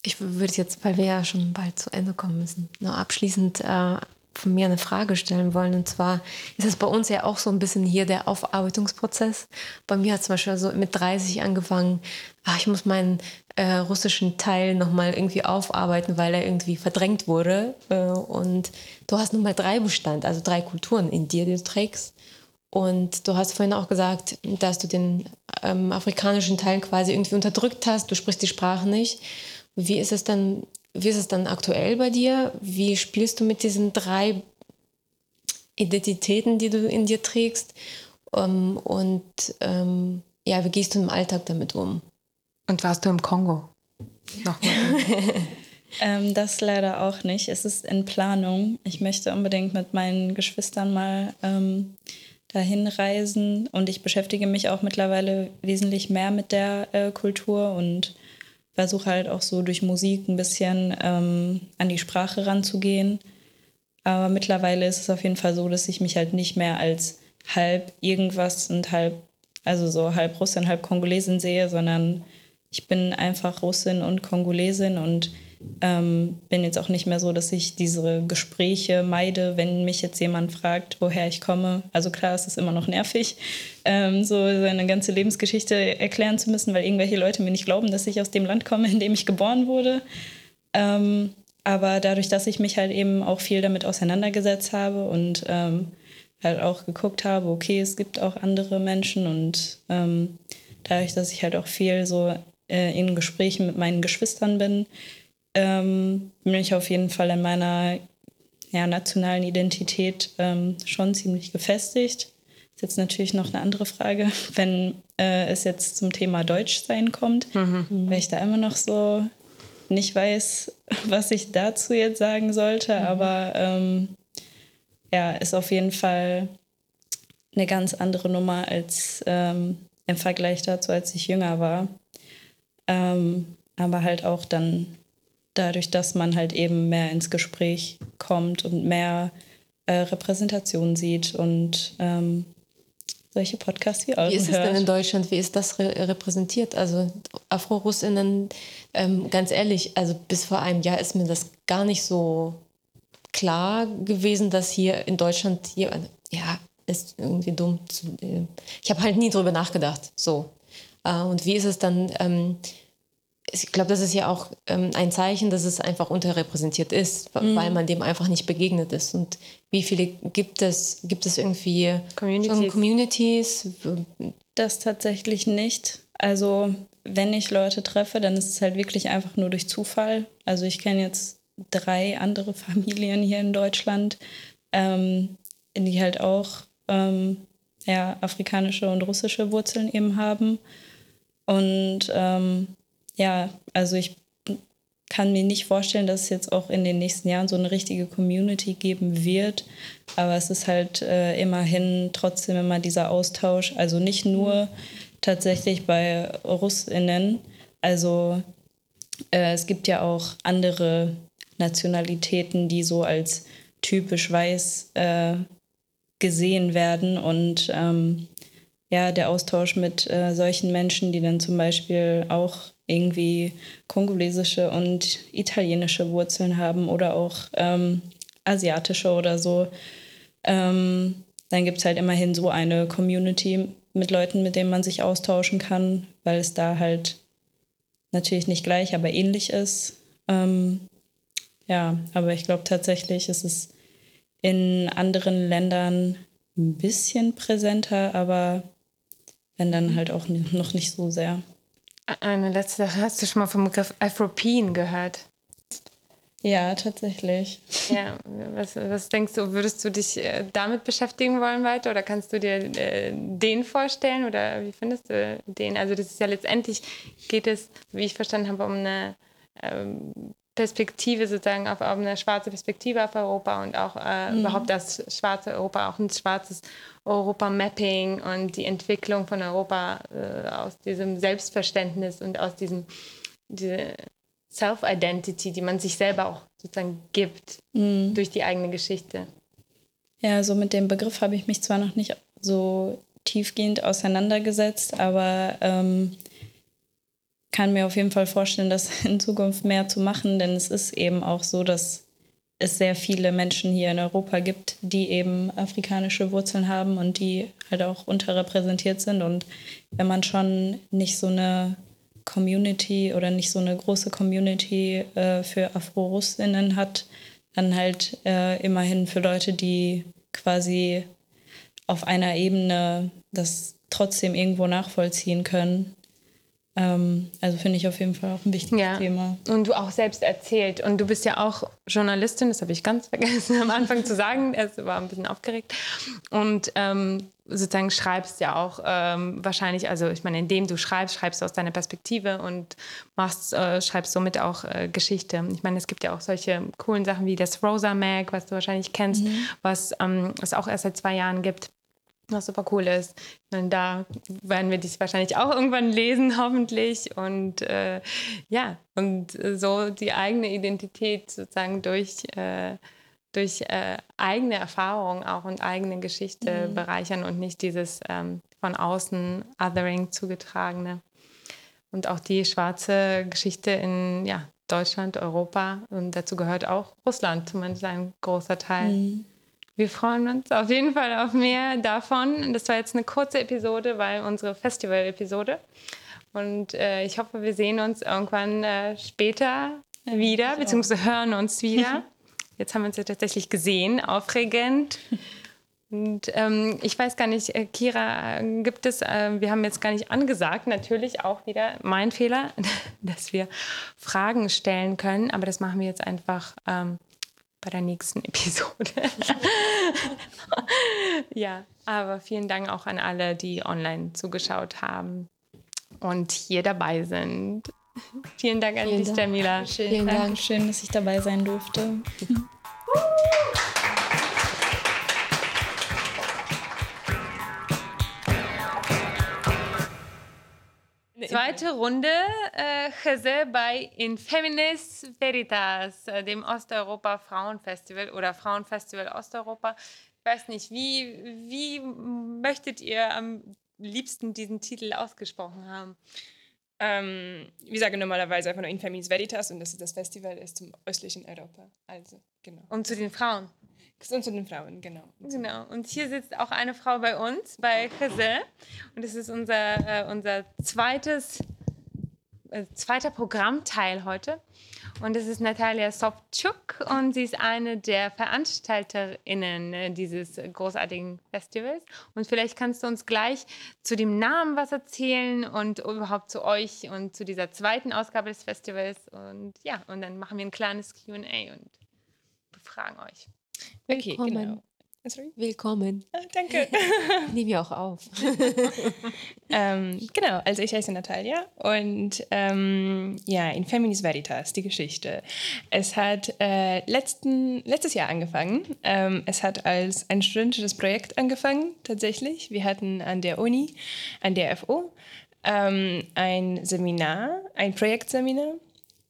Ich würde jetzt, weil wir ja schon bald zu Ende kommen müssen, noch abschließend äh, von mir eine Frage stellen wollen. Und zwar ist es bei uns ja auch so ein bisschen hier der Aufarbeitungsprozess. Bei mir hat zum Beispiel so mit 30 angefangen, ach, ich muss meinen äh, russischen Teil nochmal irgendwie aufarbeiten, weil er irgendwie verdrängt wurde. Äh, und du hast nochmal drei Bestand, also drei Kulturen in dir, die du trägst. Und du hast vorhin auch gesagt, dass du den ähm, afrikanischen Teil quasi irgendwie unterdrückt hast. Du sprichst die Sprache nicht. Wie ist es dann, wie ist es dann aktuell bei dir? Wie spielst du mit diesen drei Identitäten, die du in dir trägst? Um, ähm, und ähm, ja, wie gehst du im Alltag damit um? Und warst du im Kongo? nochmal? ähm, das leider auch nicht. Es ist in Planung. Ich möchte unbedingt mit meinen Geschwistern mal ähm, dahin reisen und ich beschäftige mich auch mittlerweile wesentlich mehr mit der äh, Kultur und versuche halt auch so durch Musik ein bisschen ähm, an die Sprache ranzugehen. Aber mittlerweile ist es auf jeden Fall so, dass ich mich halt nicht mehr als halb irgendwas und halb, also so halb Russin, halb Kongolesin sehe, sondern ich bin einfach Russin und Kongolesin und ähm, bin jetzt auch nicht mehr so, dass ich diese Gespräche meide, wenn mich jetzt jemand fragt, woher ich komme. Also klar, es ist immer noch nervig, ähm, so seine ganze Lebensgeschichte erklären zu müssen, weil irgendwelche Leute mir nicht glauben, dass ich aus dem Land komme, in dem ich geboren wurde. Ähm, aber dadurch, dass ich mich halt eben auch viel damit auseinandergesetzt habe und ähm, halt auch geguckt habe, okay, es gibt auch andere Menschen und ähm, dadurch, dass ich halt auch viel so äh, in Gesprächen mit meinen Geschwistern bin, ähm, bin ich auf jeden Fall in meiner ja, nationalen Identität ähm, schon ziemlich gefestigt. Ist jetzt natürlich noch eine andere Frage, wenn äh, es jetzt zum Thema Deutschsein kommt, mhm. weil ich da immer noch so nicht weiß, was ich dazu jetzt sagen sollte, mhm. aber ähm, ja, ist auf jeden Fall eine ganz andere Nummer als ähm, im Vergleich dazu, als ich jünger war. Ähm, aber halt auch dann dadurch, dass man halt eben mehr ins Gespräch kommt und mehr äh, Repräsentation sieht und ähm, solche Podcasts wie eure Wie ist es denn in Deutschland? Wie ist das re repräsentiert? Also Afro-Russinnen, ähm, ganz ehrlich, also bis vor einem Jahr ist mir das gar nicht so klar gewesen, dass hier in Deutschland hier, ja, ist irgendwie dumm. Zu, äh, ich habe halt nie drüber nachgedacht. So. Äh, und wie ist es dann? Ähm, ich glaube, das ist ja auch ähm, ein Zeichen, dass es einfach unterrepräsentiert ist, mhm. weil man dem einfach nicht begegnet ist. Und wie viele gibt es? Gibt es irgendwie Communities? Communities? Das tatsächlich nicht. Also wenn ich Leute treffe, dann ist es halt wirklich einfach nur durch Zufall. Also ich kenne jetzt drei andere Familien hier in Deutschland, ähm, die halt auch ähm, ja, afrikanische und russische Wurzeln eben haben. Und ähm, ja, also ich kann mir nicht vorstellen, dass es jetzt auch in den nächsten Jahren so eine richtige Community geben wird. Aber es ist halt äh, immerhin trotzdem immer dieser Austausch. Also nicht nur tatsächlich bei Russinnen. Also äh, es gibt ja auch andere Nationalitäten, die so als typisch weiß äh, gesehen werden. Und ähm, ja, der Austausch mit äh, solchen Menschen, die dann zum Beispiel auch irgendwie kongolesische und italienische Wurzeln haben oder auch ähm, asiatische oder so. Ähm, dann gibt es halt immerhin so eine Community mit Leuten, mit denen man sich austauschen kann, weil es da halt natürlich nicht gleich, aber ähnlich ist. Ähm, ja, aber ich glaube tatsächlich ist es in anderen Ländern ein bisschen präsenter, aber wenn dann halt auch noch nicht so sehr. Eine letzte Sache. Hast du schon mal vom Begriff Afropeen gehört? Ja, tatsächlich. Ja, was, was denkst du, würdest du dich äh, damit beschäftigen wollen weiter oder kannst du dir äh, den vorstellen oder wie findest du den? Also das ist ja letztendlich, geht es, wie ich verstanden habe, um eine ähm, Perspektive sozusagen auf, auf, eine schwarze Perspektive auf Europa und auch äh, mhm. überhaupt das schwarze Europa, auch ein schwarzes Europa-Mapping und die Entwicklung von Europa äh, aus diesem Selbstverständnis und aus diesem diese Self-Identity, die man sich selber auch sozusagen gibt mhm. durch die eigene Geschichte. Ja, so mit dem Begriff habe ich mich zwar noch nicht so tiefgehend auseinandergesetzt, aber ähm, kann mir auf jeden Fall vorstellen, das in Zukunft mehr zu machen, denn es ist eben auch so, dass es sehr viele Menschen hier in Europa gibt, die eben afrikanische Wurzeln haben und die halt auch unterrepräsentiert sind. Und wenn man schon nicht so eine Community oder nicht so eine große Community äh, für Afro-Russinnen hat, dann halt äh, immerhin für Leute, die quasi auf einer Ebene das trotzdem irgendwo nachvollziehen können, Ähm, also finde ich auf jeden Fall auch ein wichtiges ja. Thema. Und du auch selbst erzählt. Und du bist ja auch Journalistin, das habe ich ganz vergessen am Anfang zu sagen. Es war ein bisschen aufgeregt. Und ähm, sozusagen schreibst ja auch ähm, wahrscheinlich, also ich meine, indem du schreibst, schreibst du aus deiner Perspektive und machst, äh, schreibst somit auch äh, Geschichte. Ich meine, es gibt ja auch solche coolen Sachen wie das Rosa Mag, was du wahrscheinlich kennst, mhm. was ähm, es auch erst seit zwei Jahren gibt was super cool ist. Und da werden wir dies wahrscheinlich auch irgendwann lesen, hoffentlich. Und äh, ja, und so die eigene Identität sozusagen durch, äh, durch äh, eigene Erfahrung auch und eigene Geschichte mhm. bereichern und nicht dieses ähm, von außen Othering zugetragene. Und auch die schwarze Geschichte in ja, Deutschland, Europa und dazu gehört auch Russland, zumindest ein großer Teil. Mhm. Wir freuen uns auf jeden Fall auf mehr davon. Das war jetzt eine kurze Episode, weil unsere Festival-Episode. Und äh, ich hoffe, wir sehen uns irgendwann äh, später wieder, beziehungsweise hören uns wieder. Jetzt haben wir uns ja tatsächlich gesehen, aufregend. Und ähm, ich weiß gar nicht, äh, Kira, gibt es, äh, wir haben jetzt gar nicht angesagt, natürlich auch wieder mein Fehler, dass wir Fragen stellen können, aber das machen wir jetzt einfach ähm, bei der nächsten Episode. ja, aber vielen Dank auch an alle, die online zugeschaut haben und hier dabei sind. Vielen Dank an dich, Jamila. Vielen Dank. Schön, dass ich dabei sein durfte. Zweite Runde, äh, Jose bei Infeminis Veritas, äh, dem Osteuropa Frauenfestival oder Frauenfestival Osteuropa. Ich weiß nicht, wie, wie möchtet ihr am liebsten diesen Titel ausgesprochen haben? Ähm, wir sagen normalerweise einfach nur Infeminis Veritas und das ist das Festival ist zum östlichen Europa. Also, genau. Und zu den Frauen. Und zu den Frauen, genau. Genau. Und hier sitzt auch eine Frau bei uns, bei Chesel. Und das ist unser, äh, unser zweites, äh, zweiter Programmteil heute. Und das ist Natalia Sobczuk und sie ist eine der VeranstalterInnen äh, dieses großartigen Festivals. Und vielleicht kannst du uns gleich zu dem Namen was erzählen und überhaupt zu euch und zu dieser zweiten Ausgabe des Festivals. Und ja, und dann machen wir ein kleines QA und befragen euch. Okay, Willkommen. genau. Sorry? Willkommen. Ah, danke. Nehmen wir auch auf. ähm, genau, also ich heiße Natalia und ähm, ja, in Feminis Veritas, die Geschichte. Es hat äh, letzten, letztes Jahr angefangen. Ähm, es hat als ein studentisches Projekt angefangen, tatsächlich. Wir hatten an der Uni, an der FO, ähm, ein Seminar, ein Projektseminar.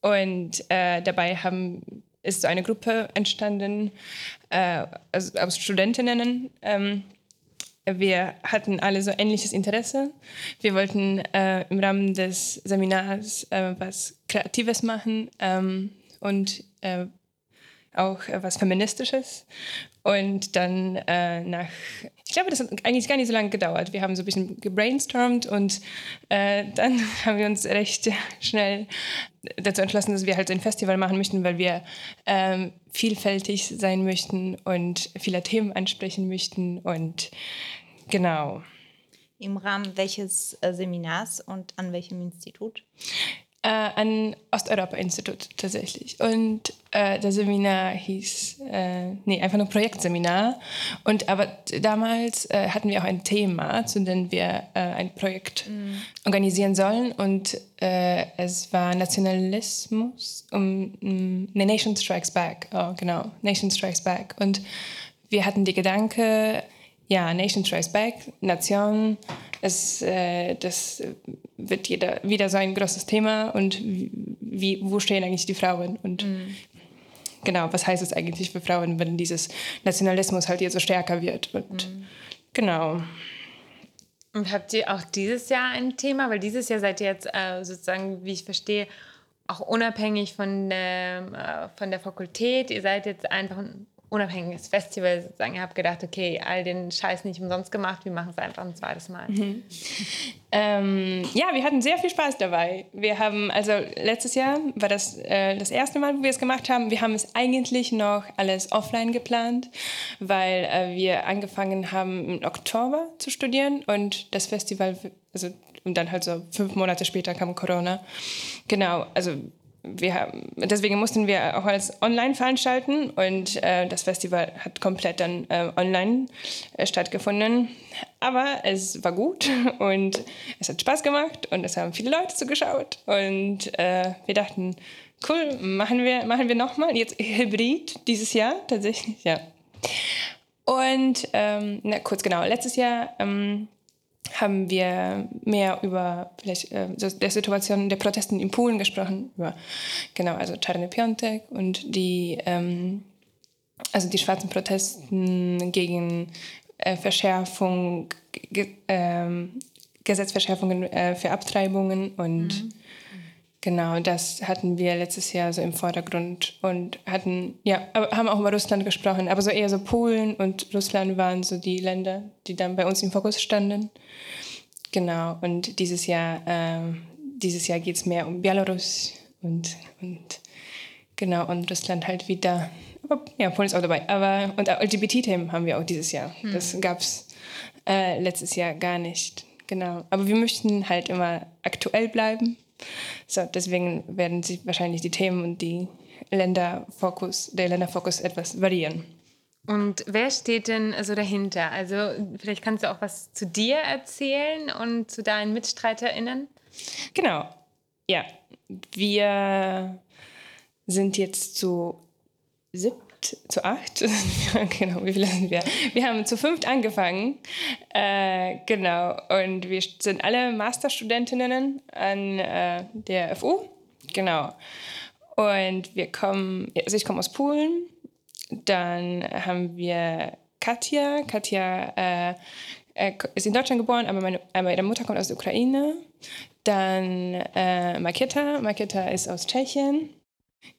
Und äh, dabei haben ist so eine Gruppe entstanden äh, also aus Studentinnen. Ähm, wir hatten alle so ähnliches Interesse. Wir wollten äh, im Rahmen des Seminars äh, was Kreatives machen ähm, und äh, auch äh, was Feministisches. Und dann äh, nach, ich glaube, das hat eigentlich gar nicht so lange gedauert. Wir haben so ein bisschen gebrainstormt und äh, dann haben wir uns recht schnell dazu entschlossen, dass wir halt ein Festival machen möchten, weil wir ähm, vielfältig sein möchten und viele Themen ansprechen möchten. Und genau. Im Rahmen welches äh, Seminars und an welchem Institut? Äh, an Osteuropa-Institut tatsächlich. Und äh, das Seminar hieß, äh, nee, einfach nur Projektseminar. Und aber damals äh, hatten wir auch ein Thema, zu dem wir äh, ein Projekt mhm. organisieren sollen. Und äh, es war Nationalismus, um, um ne, Nation Strikes Back. Oh, genau, Nation Strikes Back. Und wir hatten die Gedanke, ja, Nation Strikes Back, Nation, es, äh, das wird jeder, wieder so ein großes Thema und wie, wo stehen eigentlich die Frauen und mhm. genau, was heißt es eigentlich für Frauen, wenn dieses Nationalismus halt jetzt so stärker wird und mhm. genau. Und habt ihr auch dieses Jahr ein Thema? Weil dieses Jahr seid ihr jetzt äh, sozusagen, wie ich verstehe, auch unabhängig von der, äh, von der Fakultät. Ihr seid jetzt einfach unabhängiges Festival sozusagen. Ihr habt gedacht, okay, all den Scheiß nicht umsonst gemacht, wir machen es einfach ein zweites Mal. Mhm. Ähm, ja, wir hatten sehr viel Spaß dabei. Wir haben, also letztes Jahr war das äh, das erste Mal, wo wir es gemacht haben. Wir haben es eigentlich noch alles offline geplant, weil äh, wir angefangen haben im Oktober zu studieren und das Festival, also und dann halt so fünf Monate später kam Corona. Genau, also wir deswegen mussten wir auch alles online veranstalten und äh, das Festival hat komplett dann äh, online äh, stattgefunden. Aber es war gut und es hat Spaß gemacht und es haben viele Leute zugeschaut und äh, wir dachten, cool, machen wir, machen wir nochmal, jetzt Hybrid dieses Jahr tatsächlich, ja. Und ähm, na, kurz genau, letztes Jahr ähm, haben wir mehr über vielleicht äh, der Situation der Protesten in Polen gesprochen, über genau, also Czarny Piątek und die, ähm, also die schwarzen Protesten gegen äh, Verschärfung, ge, äh, Gesetzverschärfungen für Abtreibungen und mhm. Genau, das hatten wir letztes Jahr so im Vordergrund und hatten, ja, haben auch über Russland gesprochen, aber so eher so Polen und Russland waren so die Länder, die dann bei uns im Fokus standen. Genau, und dieses Jahr, äh, dieses Jahr geht es mehr um Belarus und, und genau, und Russland halt wieder. Aber ja, Polen ist auch dabei. Aber und LGBT-Themen haben wir auch dieses Jahr. Hm. Das gab es äh, letztes Jahr gar nicht. Genau. Aber wir möchten halt immer aktuell bleiben so, deswegen werden sich wahrscheinlich die Themen und die Länderfokus, der Länderfokus etwas variieren. Und wer steht denn also dahinter? Also vielleicht kannst du auch was zu dir erzählen und zu deinen MitstreiterInnen? Genau. Ja, wir sind jetzt zu zu acht, genau, wie viele sind wir? Wir haben zu fünft angefangen, äh, genau, und wir sind alle Masterstudentinnen an äh, der FU, genau. Und wir kommen, also ich komme aus Polen, dann haben wir Katja, Katja äh, äh ist in Deutschland geboren, aber meine, meine Mutter kommt aus der Ukraine. Dann äh, Maketa, Maketa ist aus Tschechien.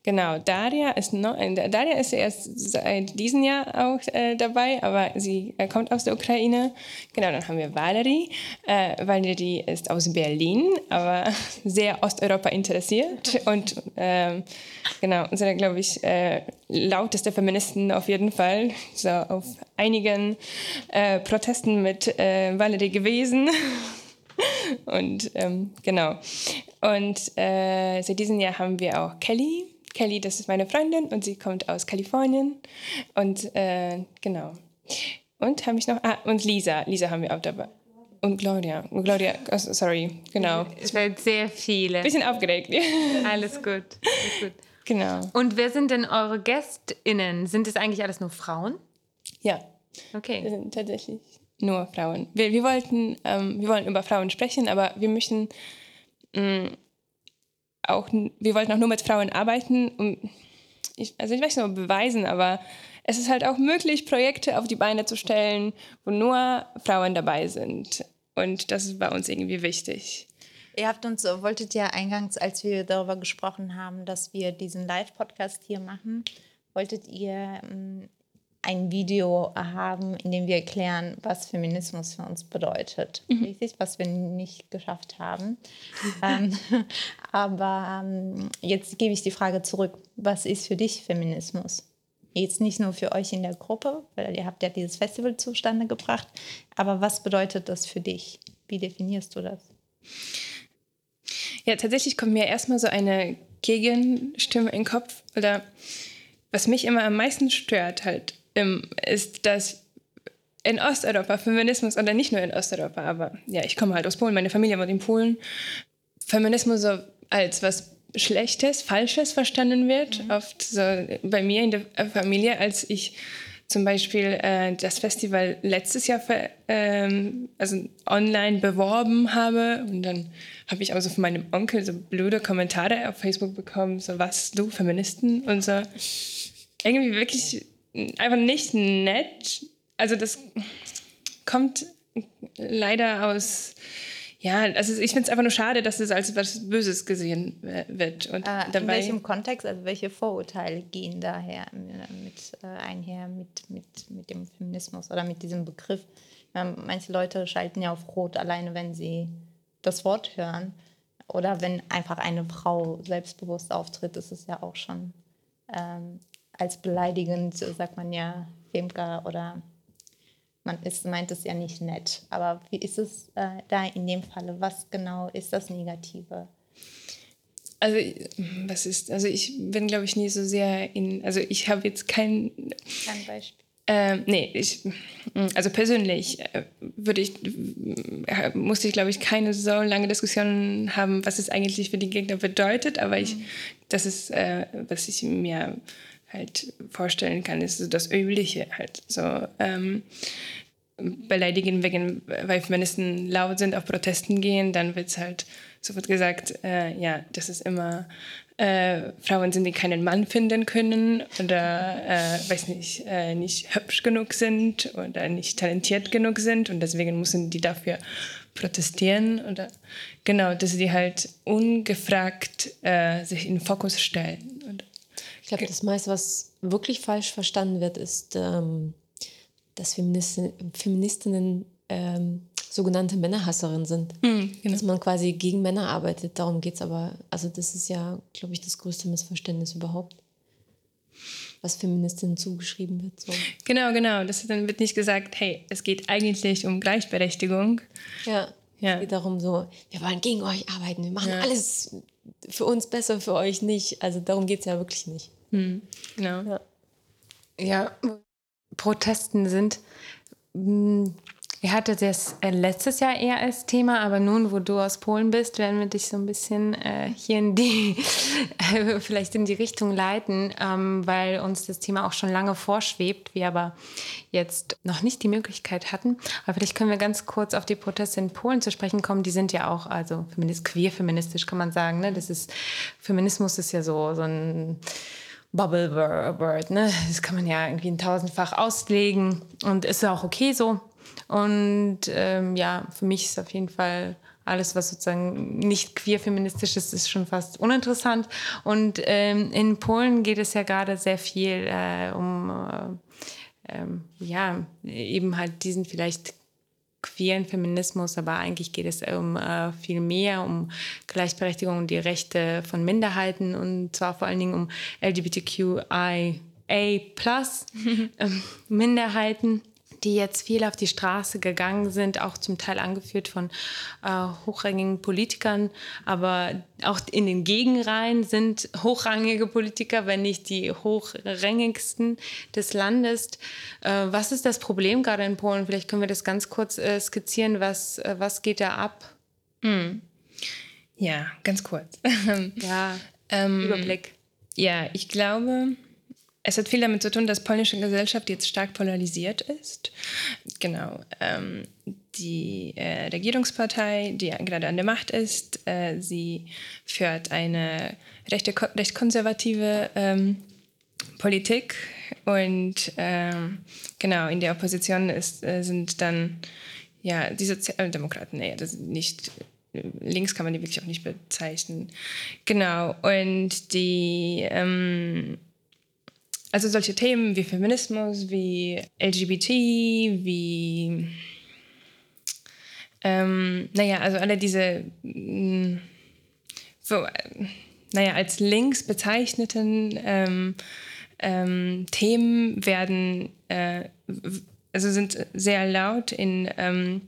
Genau, Daria ist, noch, äh, Daria ist erst seit diesem Jahr auch äh, dabei, aber sie äh, kommt aus der Ukraine. Genau, dann haben wir Valerie. Äh, Valerie ist aus Berlin, aber sehr Osteuropa interessiert und ähm, genau, sind, glaube ich, äh, lauteste Feministen auf jeden Fall. So auf einigen äh, Protesten mit äh, Valerie gewesen. und ähm, genau. Und seit diesem Jahr haben wir auch Kelly Kelly, das ist meine Freundin und sie kommt aus Kalifornien. Und äh, genau. Und habe ich noch. Ah, und Lisa. Lisa haben wir auch dabei. Und Gloria. Und Gloria, oh, sorry, genau. Es sind sehr viele. Bisschen aufgeregt. Alles gut. Alles gut. Genau. Und wer sind denn eure GästInnen? Sind es eigentlich alles nur Frauen? Ja. Okay. Wir sind tatsächlich nur Frauen. Wir, wir wollten, ähm, wir wollen über Frauen sprechen, aber wir möchten mh, mm, auch, wir wollten auch nur mit Frauen arbeiten, um, ich, also ich weiß nicht, beweisen, aber es ist halt auch möglich, Projekte auf die Beine zu stellen, wo nur Frauen dabei sind. Und das ist bei uns irgendwie wichtig. Ihr habt uns, wolltet ja eingangs, als wir darüber gesprochen haben, dass wir diesen Live-Podcast hier machen, wolltet ihr ähm, ein Video haben, in dem wir erklären, was Feminismus für uns bedeutet. Mhm. Richtig, was wir nicht geschafft haben. ähm, aber ähm, jetzt gebe ich die Frage zurück. Was ist für dich Feminismus? Jetzt nicht nur für euch in der Gruppe, weil ihr habt ja dieses Festival zustande gebracht, aber was bedeutet das für dich? Wie definierst du das? Ja, tatsächlich kommt mir erstmal so eine Gegenstimme in den Kopf oder was mich immer am meisten stört halt ist, dass in Osteuropa Feminismus, oder nicht nur in Osteuropa, aber ja, ich komme halt aus Polen, meine Familie wohnt in Polen, Feminismus so als was Schlechtes, Falsches verstanden wird. Mhm. Oft so bei mir in der Familie, als ich zum Beispiel äh, das Festival letztes Jahr für, ähm, also online beworben habe und dann habe ich auch so von meinem Onkel so blöde Kommentare auf Facebook bekommen, so was du Feministen und so irgendwie wirklich einfach nicht nett. Also das kommt leider aus ja, also ich finde es einfach nur schade, dass es als was Böses gesehen äh, wird. Und äh, dabei, in welchem Kontext, also welche Vorurteile gehen daher mit, äh, einher mit, mit, mit dem Feminismus oder mit diesem Begriff? Manche Leute schalten ja auf Rot alleine, wenn sie das Wort hören. Oder wenn einfach eine Frau selbstbewusst auftritt, ist es ja auch schon ähm, als beleidigend, sagt man ja, Femka oder man ist, meint es ja nicht nett. Aber wie ist es äh, da in dem Falle? Was genau ist das Negative? Also, was ist, also ich bin, glaube ich, nie so sehr in, also ich habe jetzt kein. Kein Beispiel. Ähm, nee, ich, also persönlich äh, würde ich, äh, musste ich, glaube ich, keine so lange Diskussion haben, was es eigentlich für die Gegner bedeutet, aber ich, mhm. das ist, äh, was ich mir halt vorstellen kann, ist so das Übliche halt. So ähm, beleidigen wegen, weil Feministen laut sind, auf Protesten gehen, dann wird es halt sofort gesagt, äh, ja, das ist immer äh, Frauen sind, die keinen Mann finden können oder äh, weiß nicht, äh, nicht hübsch genug sind oder nicht talentiert genug sind und deswegen müssen die dafür protestieren oder genau, dass sie halt ungefragt äh, sich in den Fokus stellen. Oder ich glaube, das meiste, was wirklich falsch verstanden wird, ist, ähm, dass Feministi Feministinnen ähm, sogenannte Männerhasserinnen sind. Mhm, genau. Dass man quasi gegen Männer arbeitet. Darum geht es aber. Also, das ist ja, glaube ich, das größte Missverständnis überhaupt was Feministinnen zugeschrieben wird. So. Genau, genau. Das, dann wird nicht gesagt, hey, es geht eigentlich um Gleichberechtigung. Ja, ja. es geht darum so, wir wollen gegen euch arbeiten, wir machen ja. alles für uns besser, für euch nicht. Also darum geht es ja wirklich nicht. Hm, genau. Ja. ja, Protesten sind. Mh, ihr hattet das äh, letztes Jahr eher als Thema, aber nun, wo du aus Polen bist, werden wir dich so ein bisschen äh, hier in die, vielleicht in die Richtung leiten, ähm, weil uns das Thema auch schon lange vorschwebt, wir aber jetzt noch nicht die Möglichkeit hatten. Aber vielleicht können wir ganz kurz auf die Proteste in Polen zu sprechen kommen. Die sind ja auch, also feminist, queer feministisch kann man sagen. Ne? Das ist, Feminismus ist ja so, so ein Bubble Word, ne? Das kann man ja irgendwie in tausendfach auslegen und ist auch okay so. Und ähm, ja, für mich ist auf jeden Fall alles, was sozusagen nicht queer-feministisch ist, ist schon fast uninteressant. Und ähm, in Polen geht es ja gerade sehr viel äh, um, äh, ähm, ja, eben halt diesen vielleicht queeren Feminismus, aber eigentlich geht es um äh, viel mehr, um Gleichberechtigung und die Rechte von Minderheiten und zwar vor allen Dingen um LGBTQIA plus ähm, Minderheiten die jetzt viel auf die Straße gegangen sind, auch zum Teil angeführt von äh, hochrangigen Politikern, aber auch in den Gegenreihen sind hochrangige Politiker, wenn nicht die hochrangigsten des Landes. Äh, was ist das Problem gerade in Polen? Vielleicht können wir das ganz kurz äh, skizzieren. Was, äh, was geht da ab? Hm. Ja, ganz kurz. ja, ähm, Überblick. Ja, ich glaube, es hat viel damit zu tun, dass polnische Gesellschaft jetzt stark polarisiert ist. Genau. Ähm, die äh, Regierungspartei, die gerade an der Macht ist, äh, sie führt eine recht, recht konservative ähm, Politik und ähm, genau in der Opposition ist, äh, sind dann ja die Sozialdemokraten, nee, das nicht links kann man die wirklich auch nicht bezeichnen. Genau und die ähm, also solche Themen wie Feminismus, wie LGBT, wie ähm, naja, also alle diese mh, so, naja, als links bezeichneten ähm, ähm, Themen werden äh, also sind sehr laut in ähm,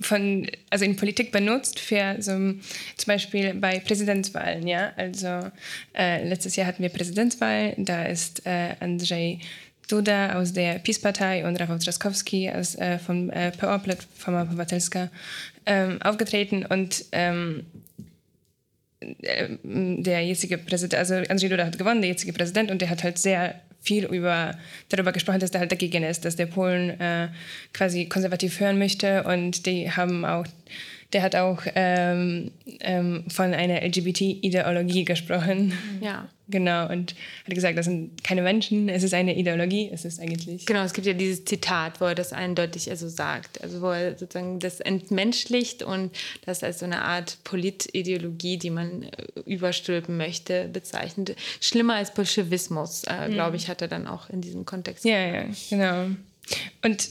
von, also in Politik benutzt für so, zum Beispiel bei Präsidentswahlen. Ja? Also äh, letztes Jahr hatten wir Präsidentswahl, da ist äh, Andrzej Duda aus der PiS-Partei und Rafał Trzaskowski aus, äh, von äh, PO, Plattforma Obywatelska, ähm, aufgetreten und ähm, äh, der jetzige Präsident, also Andrzej Duda hat gewonnen, der jetzige Präsident, und der hat halt sehr viel über, darüber gesprochen, dass der halt dagegen ist, dass der Polen äh, quasi konservativ hören möchte. Und die haben auch der hat auch ähm, ähm, von einer LGBT-Ideologie gesprochen. Ja. Genau, und hat gesagt, das sind keine Menschen, es ist eine Ideologie, es ist eigentlich. Genau, es gibt ja dieses Zitat, wo er das eindeutig also sagt, also wo er sozusagen das entmenschlicht und das als so eine Art Politideologie, die man äh, überstülpen möchte, bezeichnet. Schlimmer als Bolschewismus, äh, glaube ich, hat er dann auch in diesem Kontext. Ja, ja, genau. Und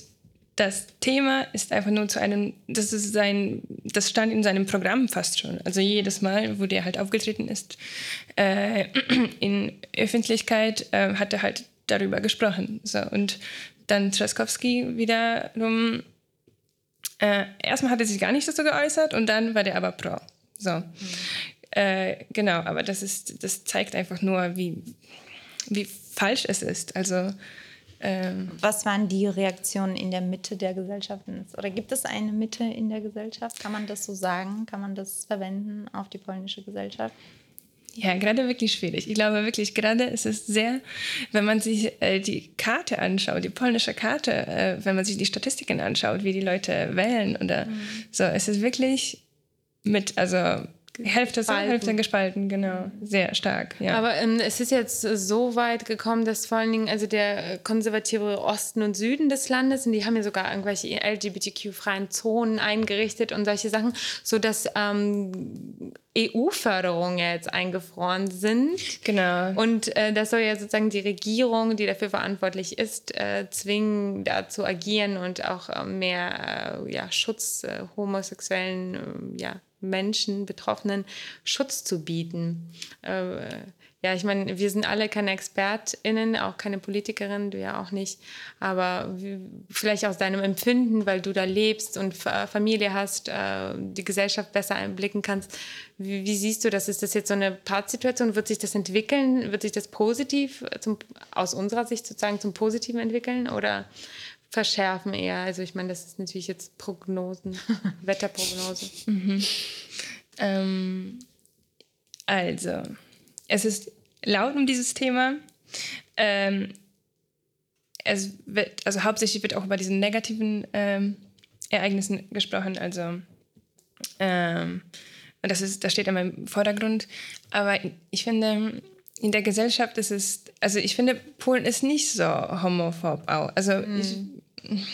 das Thema ist einfach nur zu einem, das ist sein, das stand in seinem Programm fast schon. Also jedes Mal, wo der halt aufgetreten ist, äh, in Öffentlichkeit, äh, hat er halt darüber gesprochen. So, und dann Trzaskowski wiederum, äh, erstmal hat er sich gar nicht dazu geäußert und dann war der aber pro. So. Mhm. Äh, genau, aber das ist, das zeigt einfach nur, wie, wie falsch es ist. Also ähm, Was waren die Reaktionen in der Mitte der Gesellschaft? Oder gibt es eine Mitte in der Gesellschaft? Kann man das so sagen? Kann man das verwenden auf die polnische Gesellschaft? Ja, gerade wirklich schwierig. Ich glaube wirklich, gerade ist es sehr, wenn man sich äh, die Karte anschaut, die polnische Karte, äh, wenn man sich die Statistiken anschaut, wie die Leute wählen oder mhm. so, es ist wirklich mit, also Hälfte so, Hälfte gespalten, genau. Sehr stark, ja. Aber ähm, es ist jetzt so weit gekommen, dass vor allen Dingen also der konservative Osten und Süden des Landes, und die haben ja sogar irgendwelche LGBTQ-freien Zonen eingerichtet und solche Sachen, sodass ähm, EU-Förderungen jetzt eingefroren sind. Genau. Und äh, das soll ja sozusagen die Regierung, die dafür verantwortlich ist, äh, zwingen, da zu agieren und auch äh, mehr äh, ja, Schutz äh, homosexuellen äh, ja, Menschen, Betroffenen Schutz zu bieten. Äh, ja, ich meine, wir sind alle keine ExpertInnen, auch keine Politikerinnen, du ja auch nicht. Aber vielleicht aus deinem Empfinden, weil du da lebst und Familie hast, äh, die Gesellschaft besser einblicken kannst. Wie, wie, siehst du das? Ist das jetzt so eine Partsituation? Wird sich das entwickeln? Wird sich das positiv, zum, aus unserer Sicht sozusagen zum Positiven entwickeln? Oder verschärfen eher. Also ich meine, das ist natürlich jetzt Prognosen, Wetterprognose. Mhm. Ähm, also, es ist laut um dieses Thema. Ähm, es wird, also hauptsächlich wird auch über diesen negativen ähm, Ereignissen gesprochen. Also ähm, das ist, das steht in meinem Vordergrund. Aber ich finde, in der Gesellschaft ist es, also ich finde, Polen ist nicht so homophob auch. Also mhm. ich,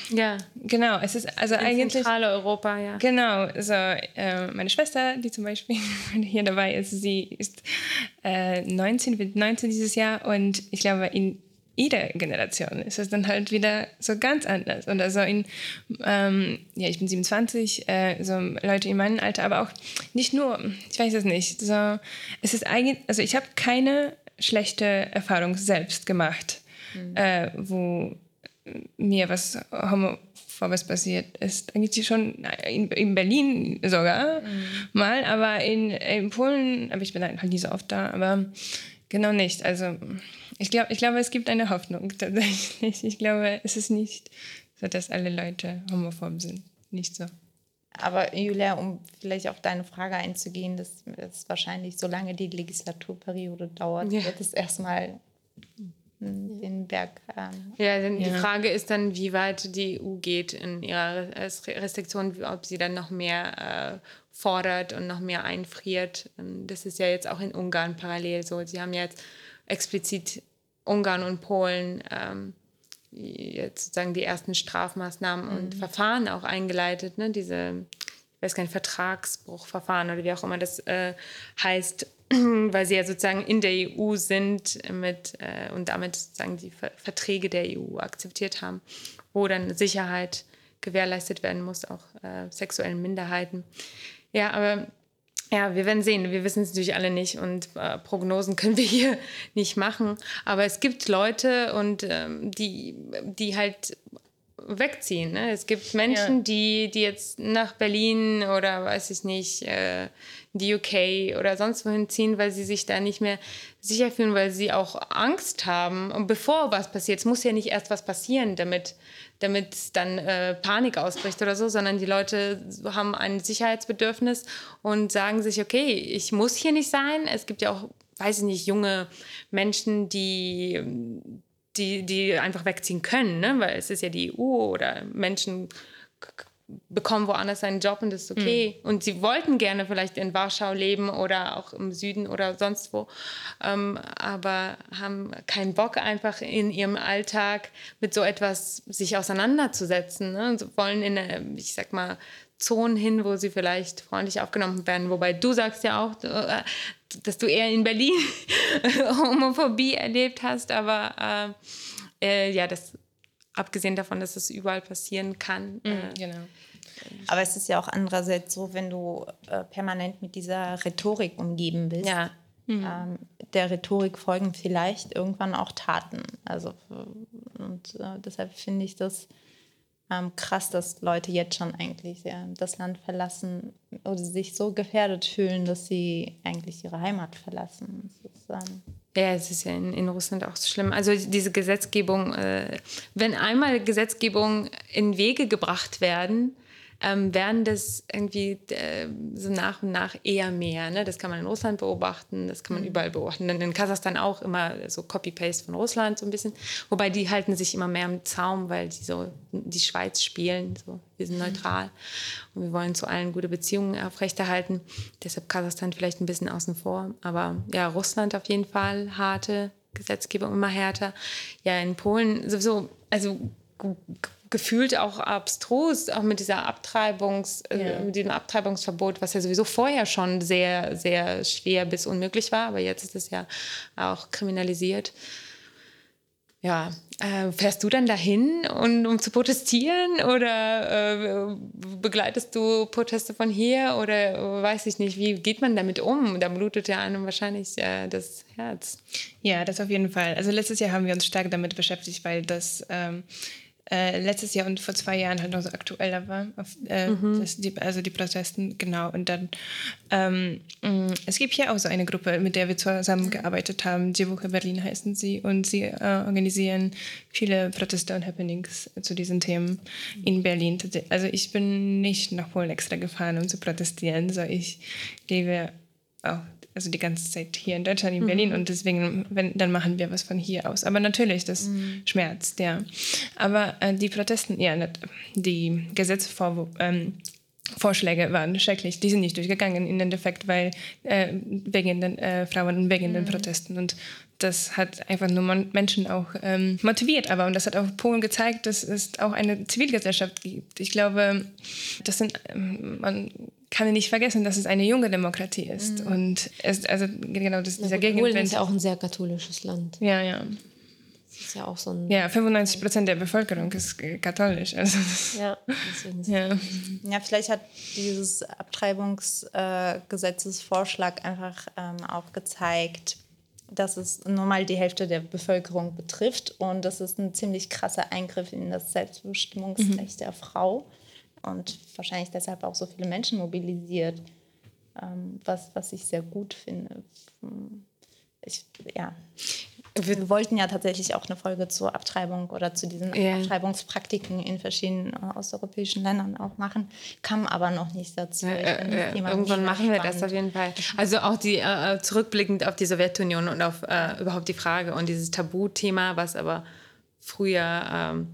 ja. Genau, es ist also In eigentlich. Zentrale Europa, ja. Genau, also äh, meine Schwester, die zum Beispiel hier dabei ist, sie ist äh, 19, wird 19 dieses Jahr und ich glaube, in jeder Generation ist es dann halt wieder so ganz anders. Und also in, ähm, ja, ich bin 27, äh, so Leute in meinem Alter, aber auch nicht nur, ich weiß es nicht, so, es ist eigentlich, also ich habe keine schlechte Erfahrung selbst gemacht, mhm. äh, wo mir was Homophobes passiert ist. Eigentlich schon in, in Berlin sogar mhm. mal, aber in, in Polen, aber ich bin halt nie so oft da, aber genau nicht. Also ich glaube, ich glaube, es gibt eine Hoffnung tatsächlich. Ich glaube, es ist nicht so, dass alle Leute homophob sind. Nicht so. Aber Julia, um vielleicht auf deine Frage einzugehen, dass es wahrscheinlich, solange die Legislaturperiode dauert, ja. wird es erstmal den Berg. Ähm, ja, denn ja. die Frage ist dann, wie weit die EU geht in ihrer Restriktion, ob sie dann noch mehr äh, fordert und noch mehr einfriert. Das ist ja jetzt auch in Ungarn parallel so. Sie haben jetzt explizit Ungarn und Polen ähm, jetzt sozusagen die ersten Strafmaßnahmen mhm. und Verfahren auch eingeleitet, ne? diese, ich weiß gar nicht, Vertragsbruchverfahren oder wie auch immer das äh, heißt weil sie ja sozusagen in der EU sind mit, äh, und damit sozusagen die Ver Verträge der EU akzeptiert haben, wo dann Sicherheit gewährleistet werden muss, auch äh, sexuellen Minderheiten. Ja, aber ja, wir werden sehen. Wir wissen es natürlich alle nicht und äh, Prognosen können wir hier nicht machen. Aber es gibt Leute und ähm, die, die halt wegziehen. Ne? Es gibt Menschen, ja. die, die jetzt nach Berlin oder weiß ich nicht, äh, die UK oder sonst wohin ziehen, weil sie sich da nicht mehr sicher fühlen, weil sie auch Angst haben. Und bevor was passiert, es muss ja nicht erst was passieren, damit damit dann äh, Panik ausbricht oder so, sondern die Leute haben ein Sicherheitsbedürfnis und sagen sich, okay, ich muss hier nicht sein. Es gibt ja auch, weiß ich nicht, junge Menschen, die die, die einfach wegziehen können, ne? weil es ist ja die EU oder Menschen bekommen woanders einen Job und das ist okay. Mhm. Und sie wollten gerne vielleicht in Warschau leben oder auch im Süden oder sonst wo, ähm, aber haben keinen Bock einfach in ihrem Alltag mit so etwas sich auseinanderzusetzen. Ne? Und wollen in, eine, ich sag mal, Zonen hin, wo sie vielleicht freundlich aufgenommen werden. Wobei du sagst ja auch, äh, dass du eher in Berlin Homophobie erlebt hast, aber äh, äh, ja, das abgesehen davon, dass es überall passieren kann. Mhm, äh, genau. Aber es ist ja auch andererseits so, wenn du äh, permanent mit dieser Rhetorik umgeben bist. Ja. Mhm. Ähm, der Rhetorik folgen vielleicht irgendwann auch Taten. Also und äh, deshalb finde ich das ähm, krass, dass Leute jetzt schon eigentlich ja, das Land verlassen oder sich so gefährdet fühlen, dass sie eigentlich ihre Heimat verlassen. Ist, ja, es ist ja in, in, Russland auch so schlimm. Also diese Gesetzgebung, äh, wenn einmal Gesetzgebung in Wege gebracht werden, ähm, werden das irgendwie äh, so nach und nach eher mehr. Ne? Das kann man in Russland beobachten, das kann man mhm. überall beobachten. Dann in Kasachstan auch immer so Copy-Paste von Russland so ein bisschen. Wobei die halten sich immer mehr im Zaum, weil die so die Schweiz spielen. So. Wir sind mhm. neutral und wir wollen zu allen gute Beziehungen aufrechterhalten. Deshalb Kasachstan vielleicht ein bisschen außen vor. Aber ja, Russland auf jeden Fall harte Gesetzgebung immer härter. Ja, in Polen sowieso, also gefühlt auch abstrus, auch mit dieser Abtreibungs, äh, ja. äh, mit diesem Abtreibungsverbot, was ja sowieso vorher schon sehr, sehr schwer bis unmöglich war, aber jetzt ist es ja auch kriminalisiert. Ja, äh, fährst du dann dahin, und, um zu protestieren oder äh, begleitest du Proteste von hier oder weiß ich nicht, wie geht man damit um? Da blutet ja einem wahrscheinlich äh, das Herz. Ja, das auf jeden Fall. Also letztes Jahr haben wir uns stark damit beschäftigt, weil das ähm, äh, letztes Jahr und vor zwei Jahren halt noch so aktueller war. Auf, äh, mhm. das, die, also die Protesten, genau. Und dann, ähm, mm, es gibt hier auch so eine Gruppe, mit der wir zusammengearbeitet haben. Die Woche Berlin heißen sie. Und sie äh, organisieren viele Proteste und Happenings zu diesen Themen in Berlin. Also ich bin nicht nach Polen extra gefahren, um zu protestieren. So ich lebe auch also die ganze Zeit hier in Deutschland, in mhm. Berlin und deswegen, wenn, dann machen wir was von hier aus. Aber natürlich, das mhm. schmerzt, ja. Aber äh, die Protesten, ja, die Gesetzesvorwürfe, ähm, Vorschläge waren schrecklich. Die sind nicht durchgegangen im Endeffekt, weil äh, wegen den äh, Frauen und wegen mhm. den Protesten. Und das hat einfach nur Menschen auch ähm, motiviert. Aber und das hat auch Polen gezeigt, dass es auch eine Zivilgesellschaft gibt. Ich glaube, das sind ähm, man kann nicht vergessen, dass es eine junge Demokratie ist. Mhm. Und es, also genau das, dieser ja, Polen ist ja auch ein sehr katholisches Land. Ja, ja. Das ist ja auch so ein. Ja, 95 Prozent der Bevölkerung ist katholisch. Also ja, ja. ja, vielleicht hat dieses Abtreibungsgesetzesvorschlag äh, einfach ähm, auch gezeigt, dass es nur mal die Hälfte der Bevölkerung betrifft und das ist ein ziemlich krasser Eingriff in das Selbstbestimmungsrecht mhm. der Frau und wahrscheinlich deshalb auch so viele Menschen mobilisiert, ähm, was, was ich sehr gut finde. Ich, ja. Wir wollten ja tatsächlich auch eine Folge zur Abtreibung oder zu diesen yeah. Abtreibungspraktiken in verschiedenen äh, osteuropäischen Ländern auch machen, kam aber noch nicht dazu. Äh, äh, irgendwann machen wir spannend. das auf jeden Fall. Also auch die äh, zurückblickend auf die Sowjetunion und auf äh, überhaupt die Frage und dieses Tabuthema, was aber früher ähm,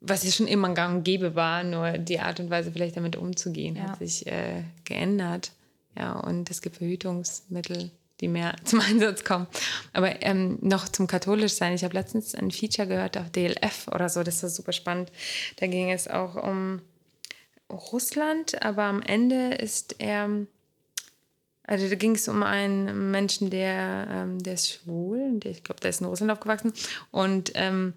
was ja schon immer gang und gäbe war, nur die Art und Weise, vielleicht damit umzugehen, ja. hat sich äh, geändert. Ja, und es gibt Verhütungsmittel, die mehr zum Einsatz kommen. Aber ähm, noch zum katholisch sein. Ich habe letztens ein Feature gehört auf DLF oder so, das war super spannend. Da ging es auch um Russland, aber am Ende ist er, also da ging es um einen Menschen, der, ähm, der ist schwul, der, ich glaube, der ist in Russland aufgewachsen und ähm,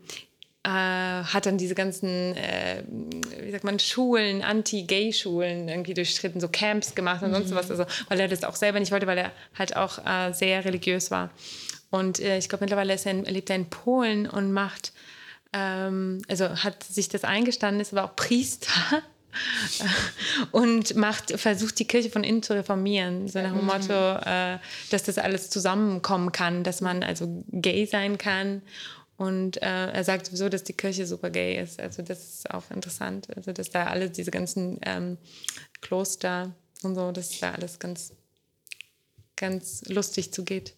äh, hat dann diese ganzen, äh, wie sagt man, Schulen, Anti-Gay-Schulen irgendwie durchstritten, so Camps gemacht und mhm. sonst was, also, weil er das auch selber nicht wollte, weil er halt auch äh, sehr religiös war. Und äh, ich glaube, mittlerweile er in, lebt er in Polen und macht, ähm, also hat sich das eingestanden, ist aber auch Priester. und macht, versucht die Kirche von innen zu reformieren, so nach dem Motto, mhm. äh, dass das alles zusammenkommen kann, dass man also gay sein kann und äh, er sagt sowieso, dass die Kirche super gay ist. Also das ist auch interessant. Also dass da alle diese ganzen ähm, Kloster und so, das ist da alles ganz ganz lustig zugeht.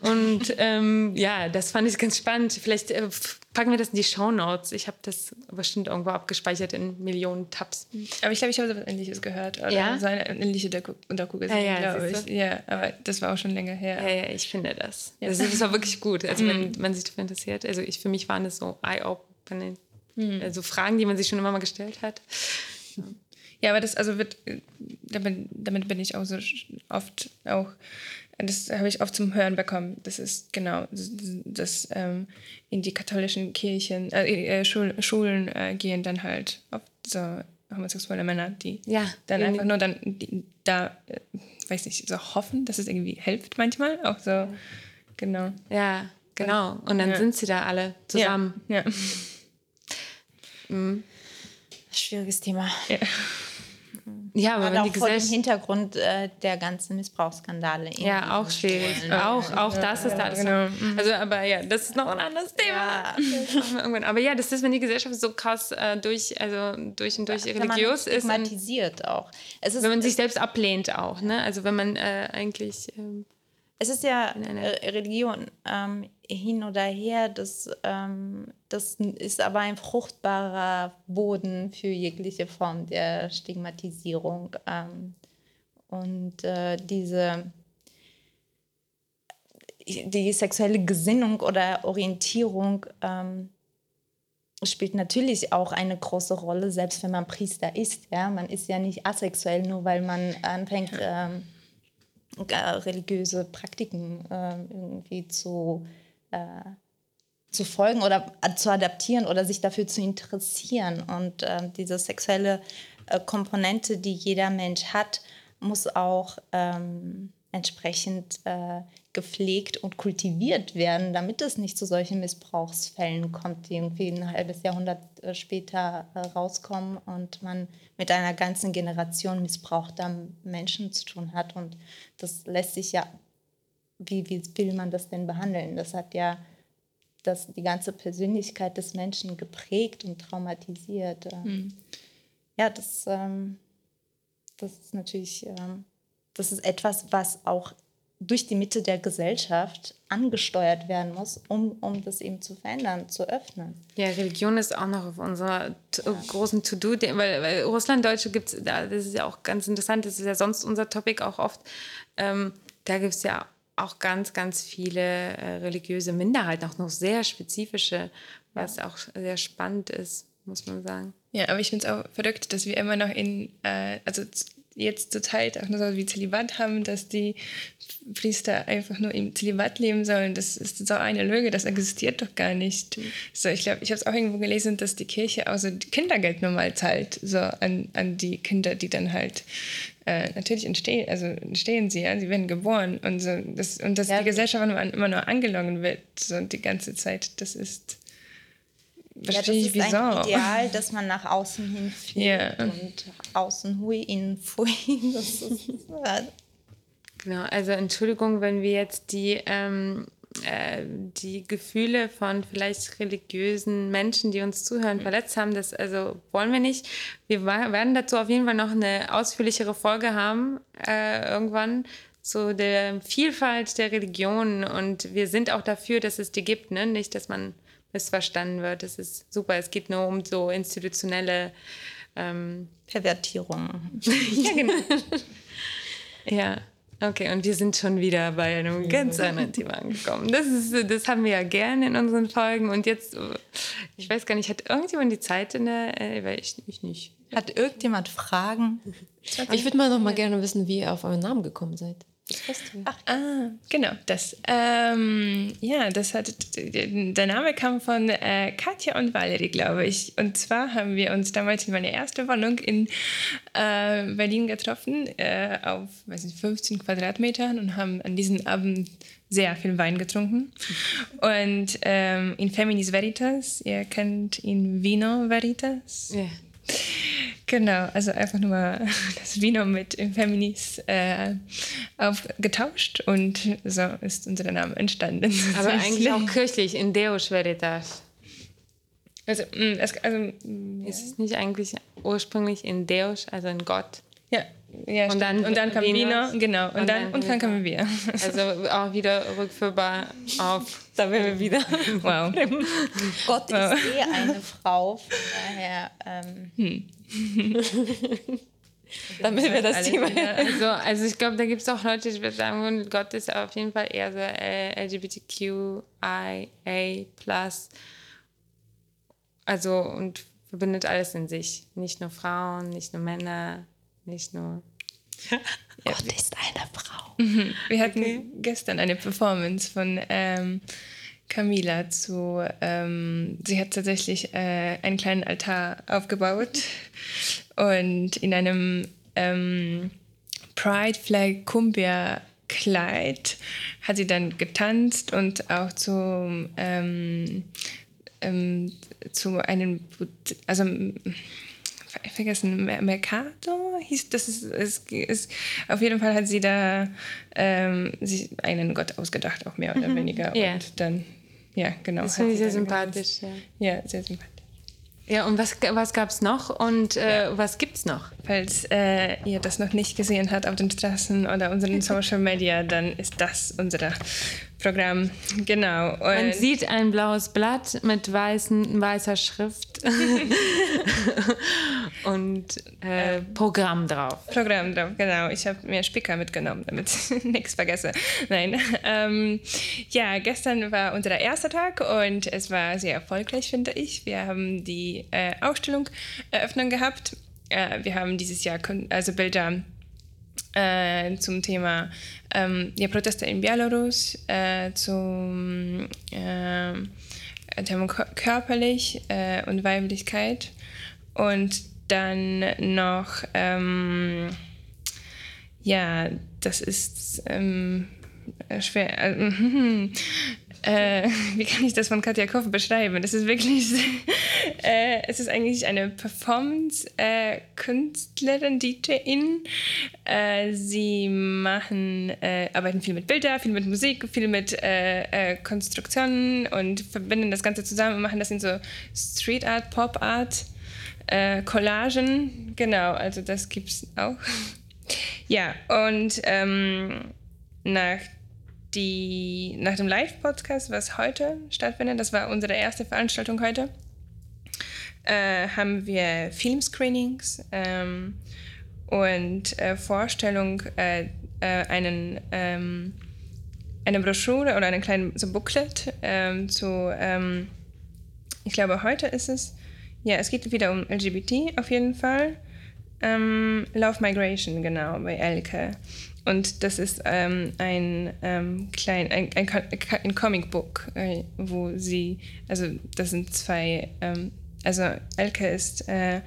Und ähm, ja, das fand ich ganz spannend. Vielleicht äh, packen wir das in die Show Notes. Ich habe das bestimmt irgendwo abgespeichert in Millionen Tabs. Aber ich glaube, ich habe etwas Ähnliches gehört. Oder Ja? so eine ähnliche Doku, Doku gesehen, Ja, ja, glaube ich. Ja, aber das war auch schon länger her. Ja, ja, ich finde das. Das, das war wirklich gut. Also, wenn man sich dafür interessiert. Also, ich, für mich waren das so eye-opening. Also Fragen, die man sich schon immer mal gestellt hat. Ja, aber das also wird, äh, damit, damit bin ich auch so oft auch, das habe ich oft zum Hören bekommen. Das ist genau, das, das ähm, in die katholischen Kirchen, äh, äh, Schul, Schulen äh, gehen dann halt oft so homosexuelle Männer, die Ja, dann in- einfach nur dann die, da, äh, weiß nicht, so hoffen, dass es irgendwie hilft manchmal. Auch so, genau. Ja, genau. Und dann Ja. sind sie da alle zusammen. Ja. Schwieriges Thema. ja. Ja, aber auch die vor dem Gesellschaft. Auch der ganzen Missbrauchsskandale. in Ja, auch schwierig. Schulen. Auch, auch das ist da alles. genau. Also, aber ja, das ist noch ein anderes Thema. Ja. Aber ja, das ist, wenn die Gesellschaft so krass äh, durch, also durch und durch Wenn man religiös ist. Und stigmatisiert auch. Es ist, wenn man sich selbst ablehnt auch, ne? Also wenn man äh, eigentlich. Es ist ja einer- äh, Religion ähm, hin oder her, das, ähm, das ist aber ein fruchtbarer Boden für jegliche Form der Stigmatisierung. Ähm, und äh, diese die sexuelle Gesinnung oder Orientierung ähm, spielt natürlich auch eine große Rolle, selbst wenn man Priester ist. Ja? Man ist ja nicht asexuell, nur weil man anfängt, ähm, äh, religiöse Praktiken ähm, irgendwie zu, äh, zu folgen oder äh, zu adaptieren oder sich dafür zu interessieren. Und ähm, diese sexuelle äh, Komponente, die jeder Mensch hat, muss auch ähm, entsprechend äh, gepflegt und kultiviert werden, damit es nicht zu solchen Missbrauchsfällen kommt, die irgendwie ein halbes Jahrhundert äh, später äh, rauskommen und man mit einer ganzen Generation missbrauchter Menschen zu tun hat. Und das lässt sich ja, wie, wie will man das denn behandeln? Das hat ja das, die ganze Persönlichkeit des Menschen geprägt und traumatisiert. Ähm, Ja, das, ähm, das ist natürlich, ähm, das ist etwas, was auch durch die Mitte der Gesellschaft angesteuert werden muss, um, um das eben zu verändern, zu öffnen. ja, Religion ist auch noch auf unserer t- großen To-Do, weil, weil Russlanddeutsche gibt es, das ist ja auch ganz interessant, das ist ja sonst unser Topic auch oft. Ähm, da gibt es ja auch ganz, ganz viele äh, religiöse Minderheiten, auch noch sehr spezifische, was auch sehr spannend ist, muss man sagen. Ja, aber ich finde es auch verrückt, dass wir immer noch in, äh, also jetzt Zeit auch nur so wie Zölibat haben, dass die Priester einfach nur im Zölibat leben sollen. Das ist so eine Lüge, das existiert doch gar nicht. So, ich glaube, ich habe es auch irgendwo gelesen, dass die Kirche auch so Kindergeld normal zahlt, so an, an die Kinder, die dann halt äh, natürlich entstehen, also entstehen sie, ja, sie werden geboren und so, das, und dass Ja. die Gesellschaft immer, immer nur angelogen wird, so die ganze Zeit, das ist verstehe ich ja, das ist wieso. ein Ideal, das man nach außen hin führt Ja. und außen hui, innen fui. Das ist, Genau, also Entschuldigung, wenn wir jetzt die, ähm, äh, die Gefühle von vielleicht religiösen Menschen, die uns zuhören, verletzt haben. Das also wollen wir nicht. Wir werden dazu auf jeden Fall noch eine ausführlichere Folge haben, äh, irgendwann zu der Vielfalt der Religionen. Und wir sind auch dafür, dass es die gibt, ne? nicht, dass man missverstanden wird. Das ist super. Es geht nur um so institutionelle ähm, Pervertierung. ja, genau. ja, okay. Und wir sind schon wieder bei einem ganz anderen Thema angekommen. Das, ist, das haben wir ja gerne in unseren Folgen. Und jetzt, ich weiß gar nicht, hat irgendjemand die Zeit in der, äh, weil ich, ich nicht. Hat irgendjemand Fragen? Ich würde mal noch mal gerne wissen, wie ihr auf euren Namen gekommen seid. Das Festival. Ah, genau, das. Ähm, ja, das hat, der Name kam von äh, Katja und Valerie, glaube ich. Und zwar haben wir uns damals in meiner ersten Wohnung in äh, Berlin getroffen, äh, auf weiß nicht, 15 Quadratmetern und haben an diesem Abend sehr viel Wein getrunken. Und ähm, in Feminis Veritas, ihr kennt in Vino Veritas. Ja. Genau, also einfach nur mal das Vino mit Feminis äh, aufgetauscht und so ist unser Name entstanden. Aber eigentlich auch kirchlich, in Deus Veritas. Also, es, also mh, Ist es nicht eigentlich ursprünglich in Deus, also in Gott? ja, Ja, Und dann und dann kam Venus. Vino, genau. Und, Und dann, dann und dann kamen wir. Also auch wieder rückführbar auf, da wären wir wieder. Wow. Gott ist eh eine Frau, von daher. Ähm, Damit wir das Thema. Also, also ich glaube, da gibt es auch Leute, die sagen Gott ist auf jeden Fall eher so äh, LGBTQIA+. Also und verbindet alles in sich. Nicht nur Frauen, nicht nur Männer, nicht nur... Gott ist eine Frau. Wir hatten gestern eine Performance von ähm, Camila zu. Ähm, sie hat tatsächlich äh, einen kleinen Altar aufgebaut und in einem ähm, Pride Flag Cumbia Kleid hat sie dann getanzt und auch zu ähm, ähm, zu einem also vergessen, Mer- Mercado hieß das ist, ist, ist auf jeden Fall hat sie da ähm, sich einen Gott ausgedacht, auch mehr oder weniger. Ja. Und dann, ja, genau. Das finde ich sie sehr sympathisch. Ja. Ja, sehr sympathisch. ja und was, was gab es noch und äh, was gibt es noch? Falls äh, ihr das noch nicht gesehen habt auf den Straßen oder unseren Social Media, dann ist das unser Programm. Genau. Man Und sieht ein blaues Blatt mit weißen, weißer Schrift und äh, Programm drauf. Programm drauf, genau. Ich habe mir Spicker mitgenommen, damit ich nichts vergesse. Nein. Ähm, ja, gestern war unser erster Tag und es war sehr erfolgreich, finde ich. Wir haben die äh, Ausstellung Eröffnung gehabt. Äh, wir haben dieses Jahr also Bilder äh, zum Thema ähm, ja, Proteste in Belarus, äh, zum ähm, Thema kö- körperlich äh, und Weiblichkeit und dann noch ähm, ja, das ist ähm, schwer. Äh, äh, wie kann ich das von Katja Koff beschreiben? Das ist wirklich, äh, es ist eigentlich eine Performance-Künstlerin, DJin. Äh, sie machen, äh, arbeiten viel mit Bildern, viel mit Musik, viel mit äh, äh, Konstruktionen und verbinden das Ganze zusammen und machen das in so Street Art, Pop Art, äh, Collagen. Genau, also das gibt's auch. Ja, und ähm, nach, die, nach dem Live-Podcast, was heute stattfindet, das war unsere erste Veranstaltung heute, äh, haben wir Filmscreenings ähm, und äh, Vorstellung äh, äh, einen, ähm, eine Broschüre oder einen kleinen so Booklet ähm, zu, ähm, ich glaube, heute ist es, ja, es geht wieder um LGBT auf jeden Fall. Ähm, Love Migration, genau, bei Elke. Und das ist ähm, ein ähm, klein, ein, ein, ein Comicbook, äh, wo sie, also das sind zwei, ähm, also Elke ist äh,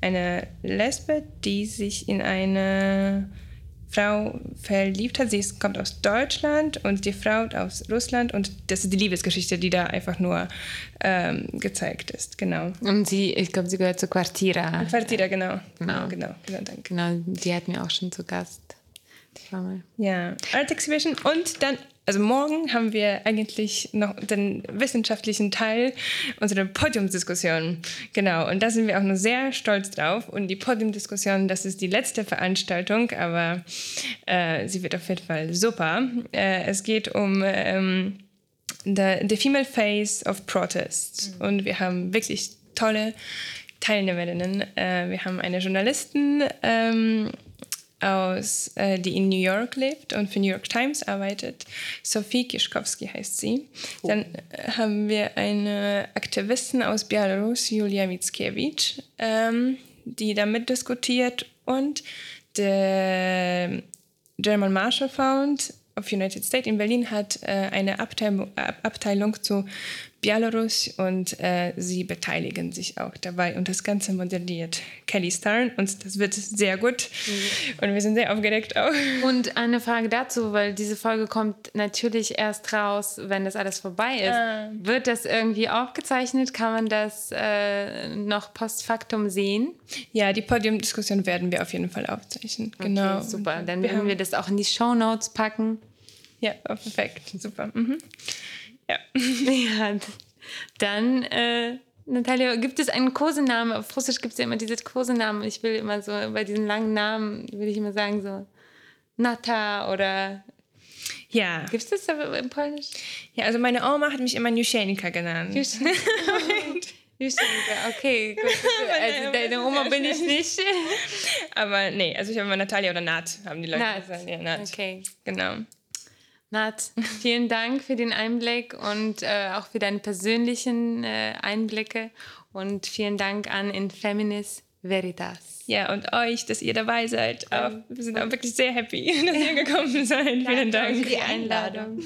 eine Lesbe, die sich in eine Frau verliebt hat. Sie ist, kommt aus Deutschland und die Frau aus Russland und das ist die Liebesgeschichte, die da einfach nur ähm, gezeigt ist. Genau. Und sie, ich glaube, sie gehört zu Quartira. Quartira, genau. Genau. Genau, genau, danke. Genau, die hatten wir auch schon zu Gast. Mal. Ja, Art Exhibition und dann, also morgen haben wir eigentlich noch den wissenschaftlichen Teil unserer Podiumsdiskussion. Genau, und da sind wir auch nur sehr stolz drauf. Und die Podiumdiskussion, das ist die letzte Veranstaltung, aber äh, sie wird auf jeden Fall super. Äh, es geht um ähm, the, the Female Face of Protest. Und wir haben wirklich tolle Teilnehmerinnen. Äh, wir haben eine Journalistin, ähm, aus, äh, die in New York lebt und für New York Times arbeitet. Sophie Kischkowski heißt sie. Dann äh, haben wir eine Aktivistin aus Belarus, Julia Mickiewicz, ähm, die da mitdiskutiert und der German Marshall Fund of United States in Berlin hat äh, eine Abteilung, Ab- Abteilung zu Belarus und äh, sie beteiligen sich auch dabei und das Ganze moderiert Kelly Starn und das wird sehr gut und wir sind sehr aufgeregt auch. Und eine Frage dazu, weil diese Folge kommt natürlich erst raus, wenn das alles vorbei ist. Wird das irgendwie aufgezeichnet? Kann man das äh, noch post factum sehen? Ja, die Podiumdiskussion werden wir auf jeden Fall aufzeichnen. Genau. Okay, super. Dann werden wir das auch in die Show Notes packen. Ja, perfekt, super. Mhm. Ja. Ja, dann äh, Natalia, gibt es einen Kosenamen? Auf Russisch gibt es ja immer diese Kosenamen. Ich will immer so, bei diesen langen Namen will ich immer sagen so Nata oder Ja. gibt es das aber im Polnisch? Ja, also meine Oma hat mich immer Nuszenika genannt. Juschenka, okay, gut. Also deine Oma bin ich nicht. Aber nee, also ich habe immer Natalia oder Nat, haben die Leute Nat. gesagt. Ja, Nat. Okay. Genau. Nat, vielen Dank für den Einblick und äh, auch für deine persönlichen äh, Einblicke und vielen Dank an Infeminis Veritas. Ja, und euch, dass ihr dabei seid. Auch, wir sind auch wirklich sehr happy, dass ihr gekommen seid. Vielen Dank. für die Einladung.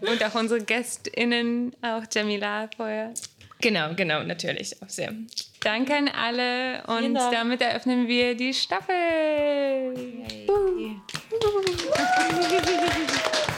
Und auch unsere GästInnen, auch Jamila vorher. Genau, genau, natürlich. Auch sehr. Danke an alle und damit eröffnen wir die Staffel.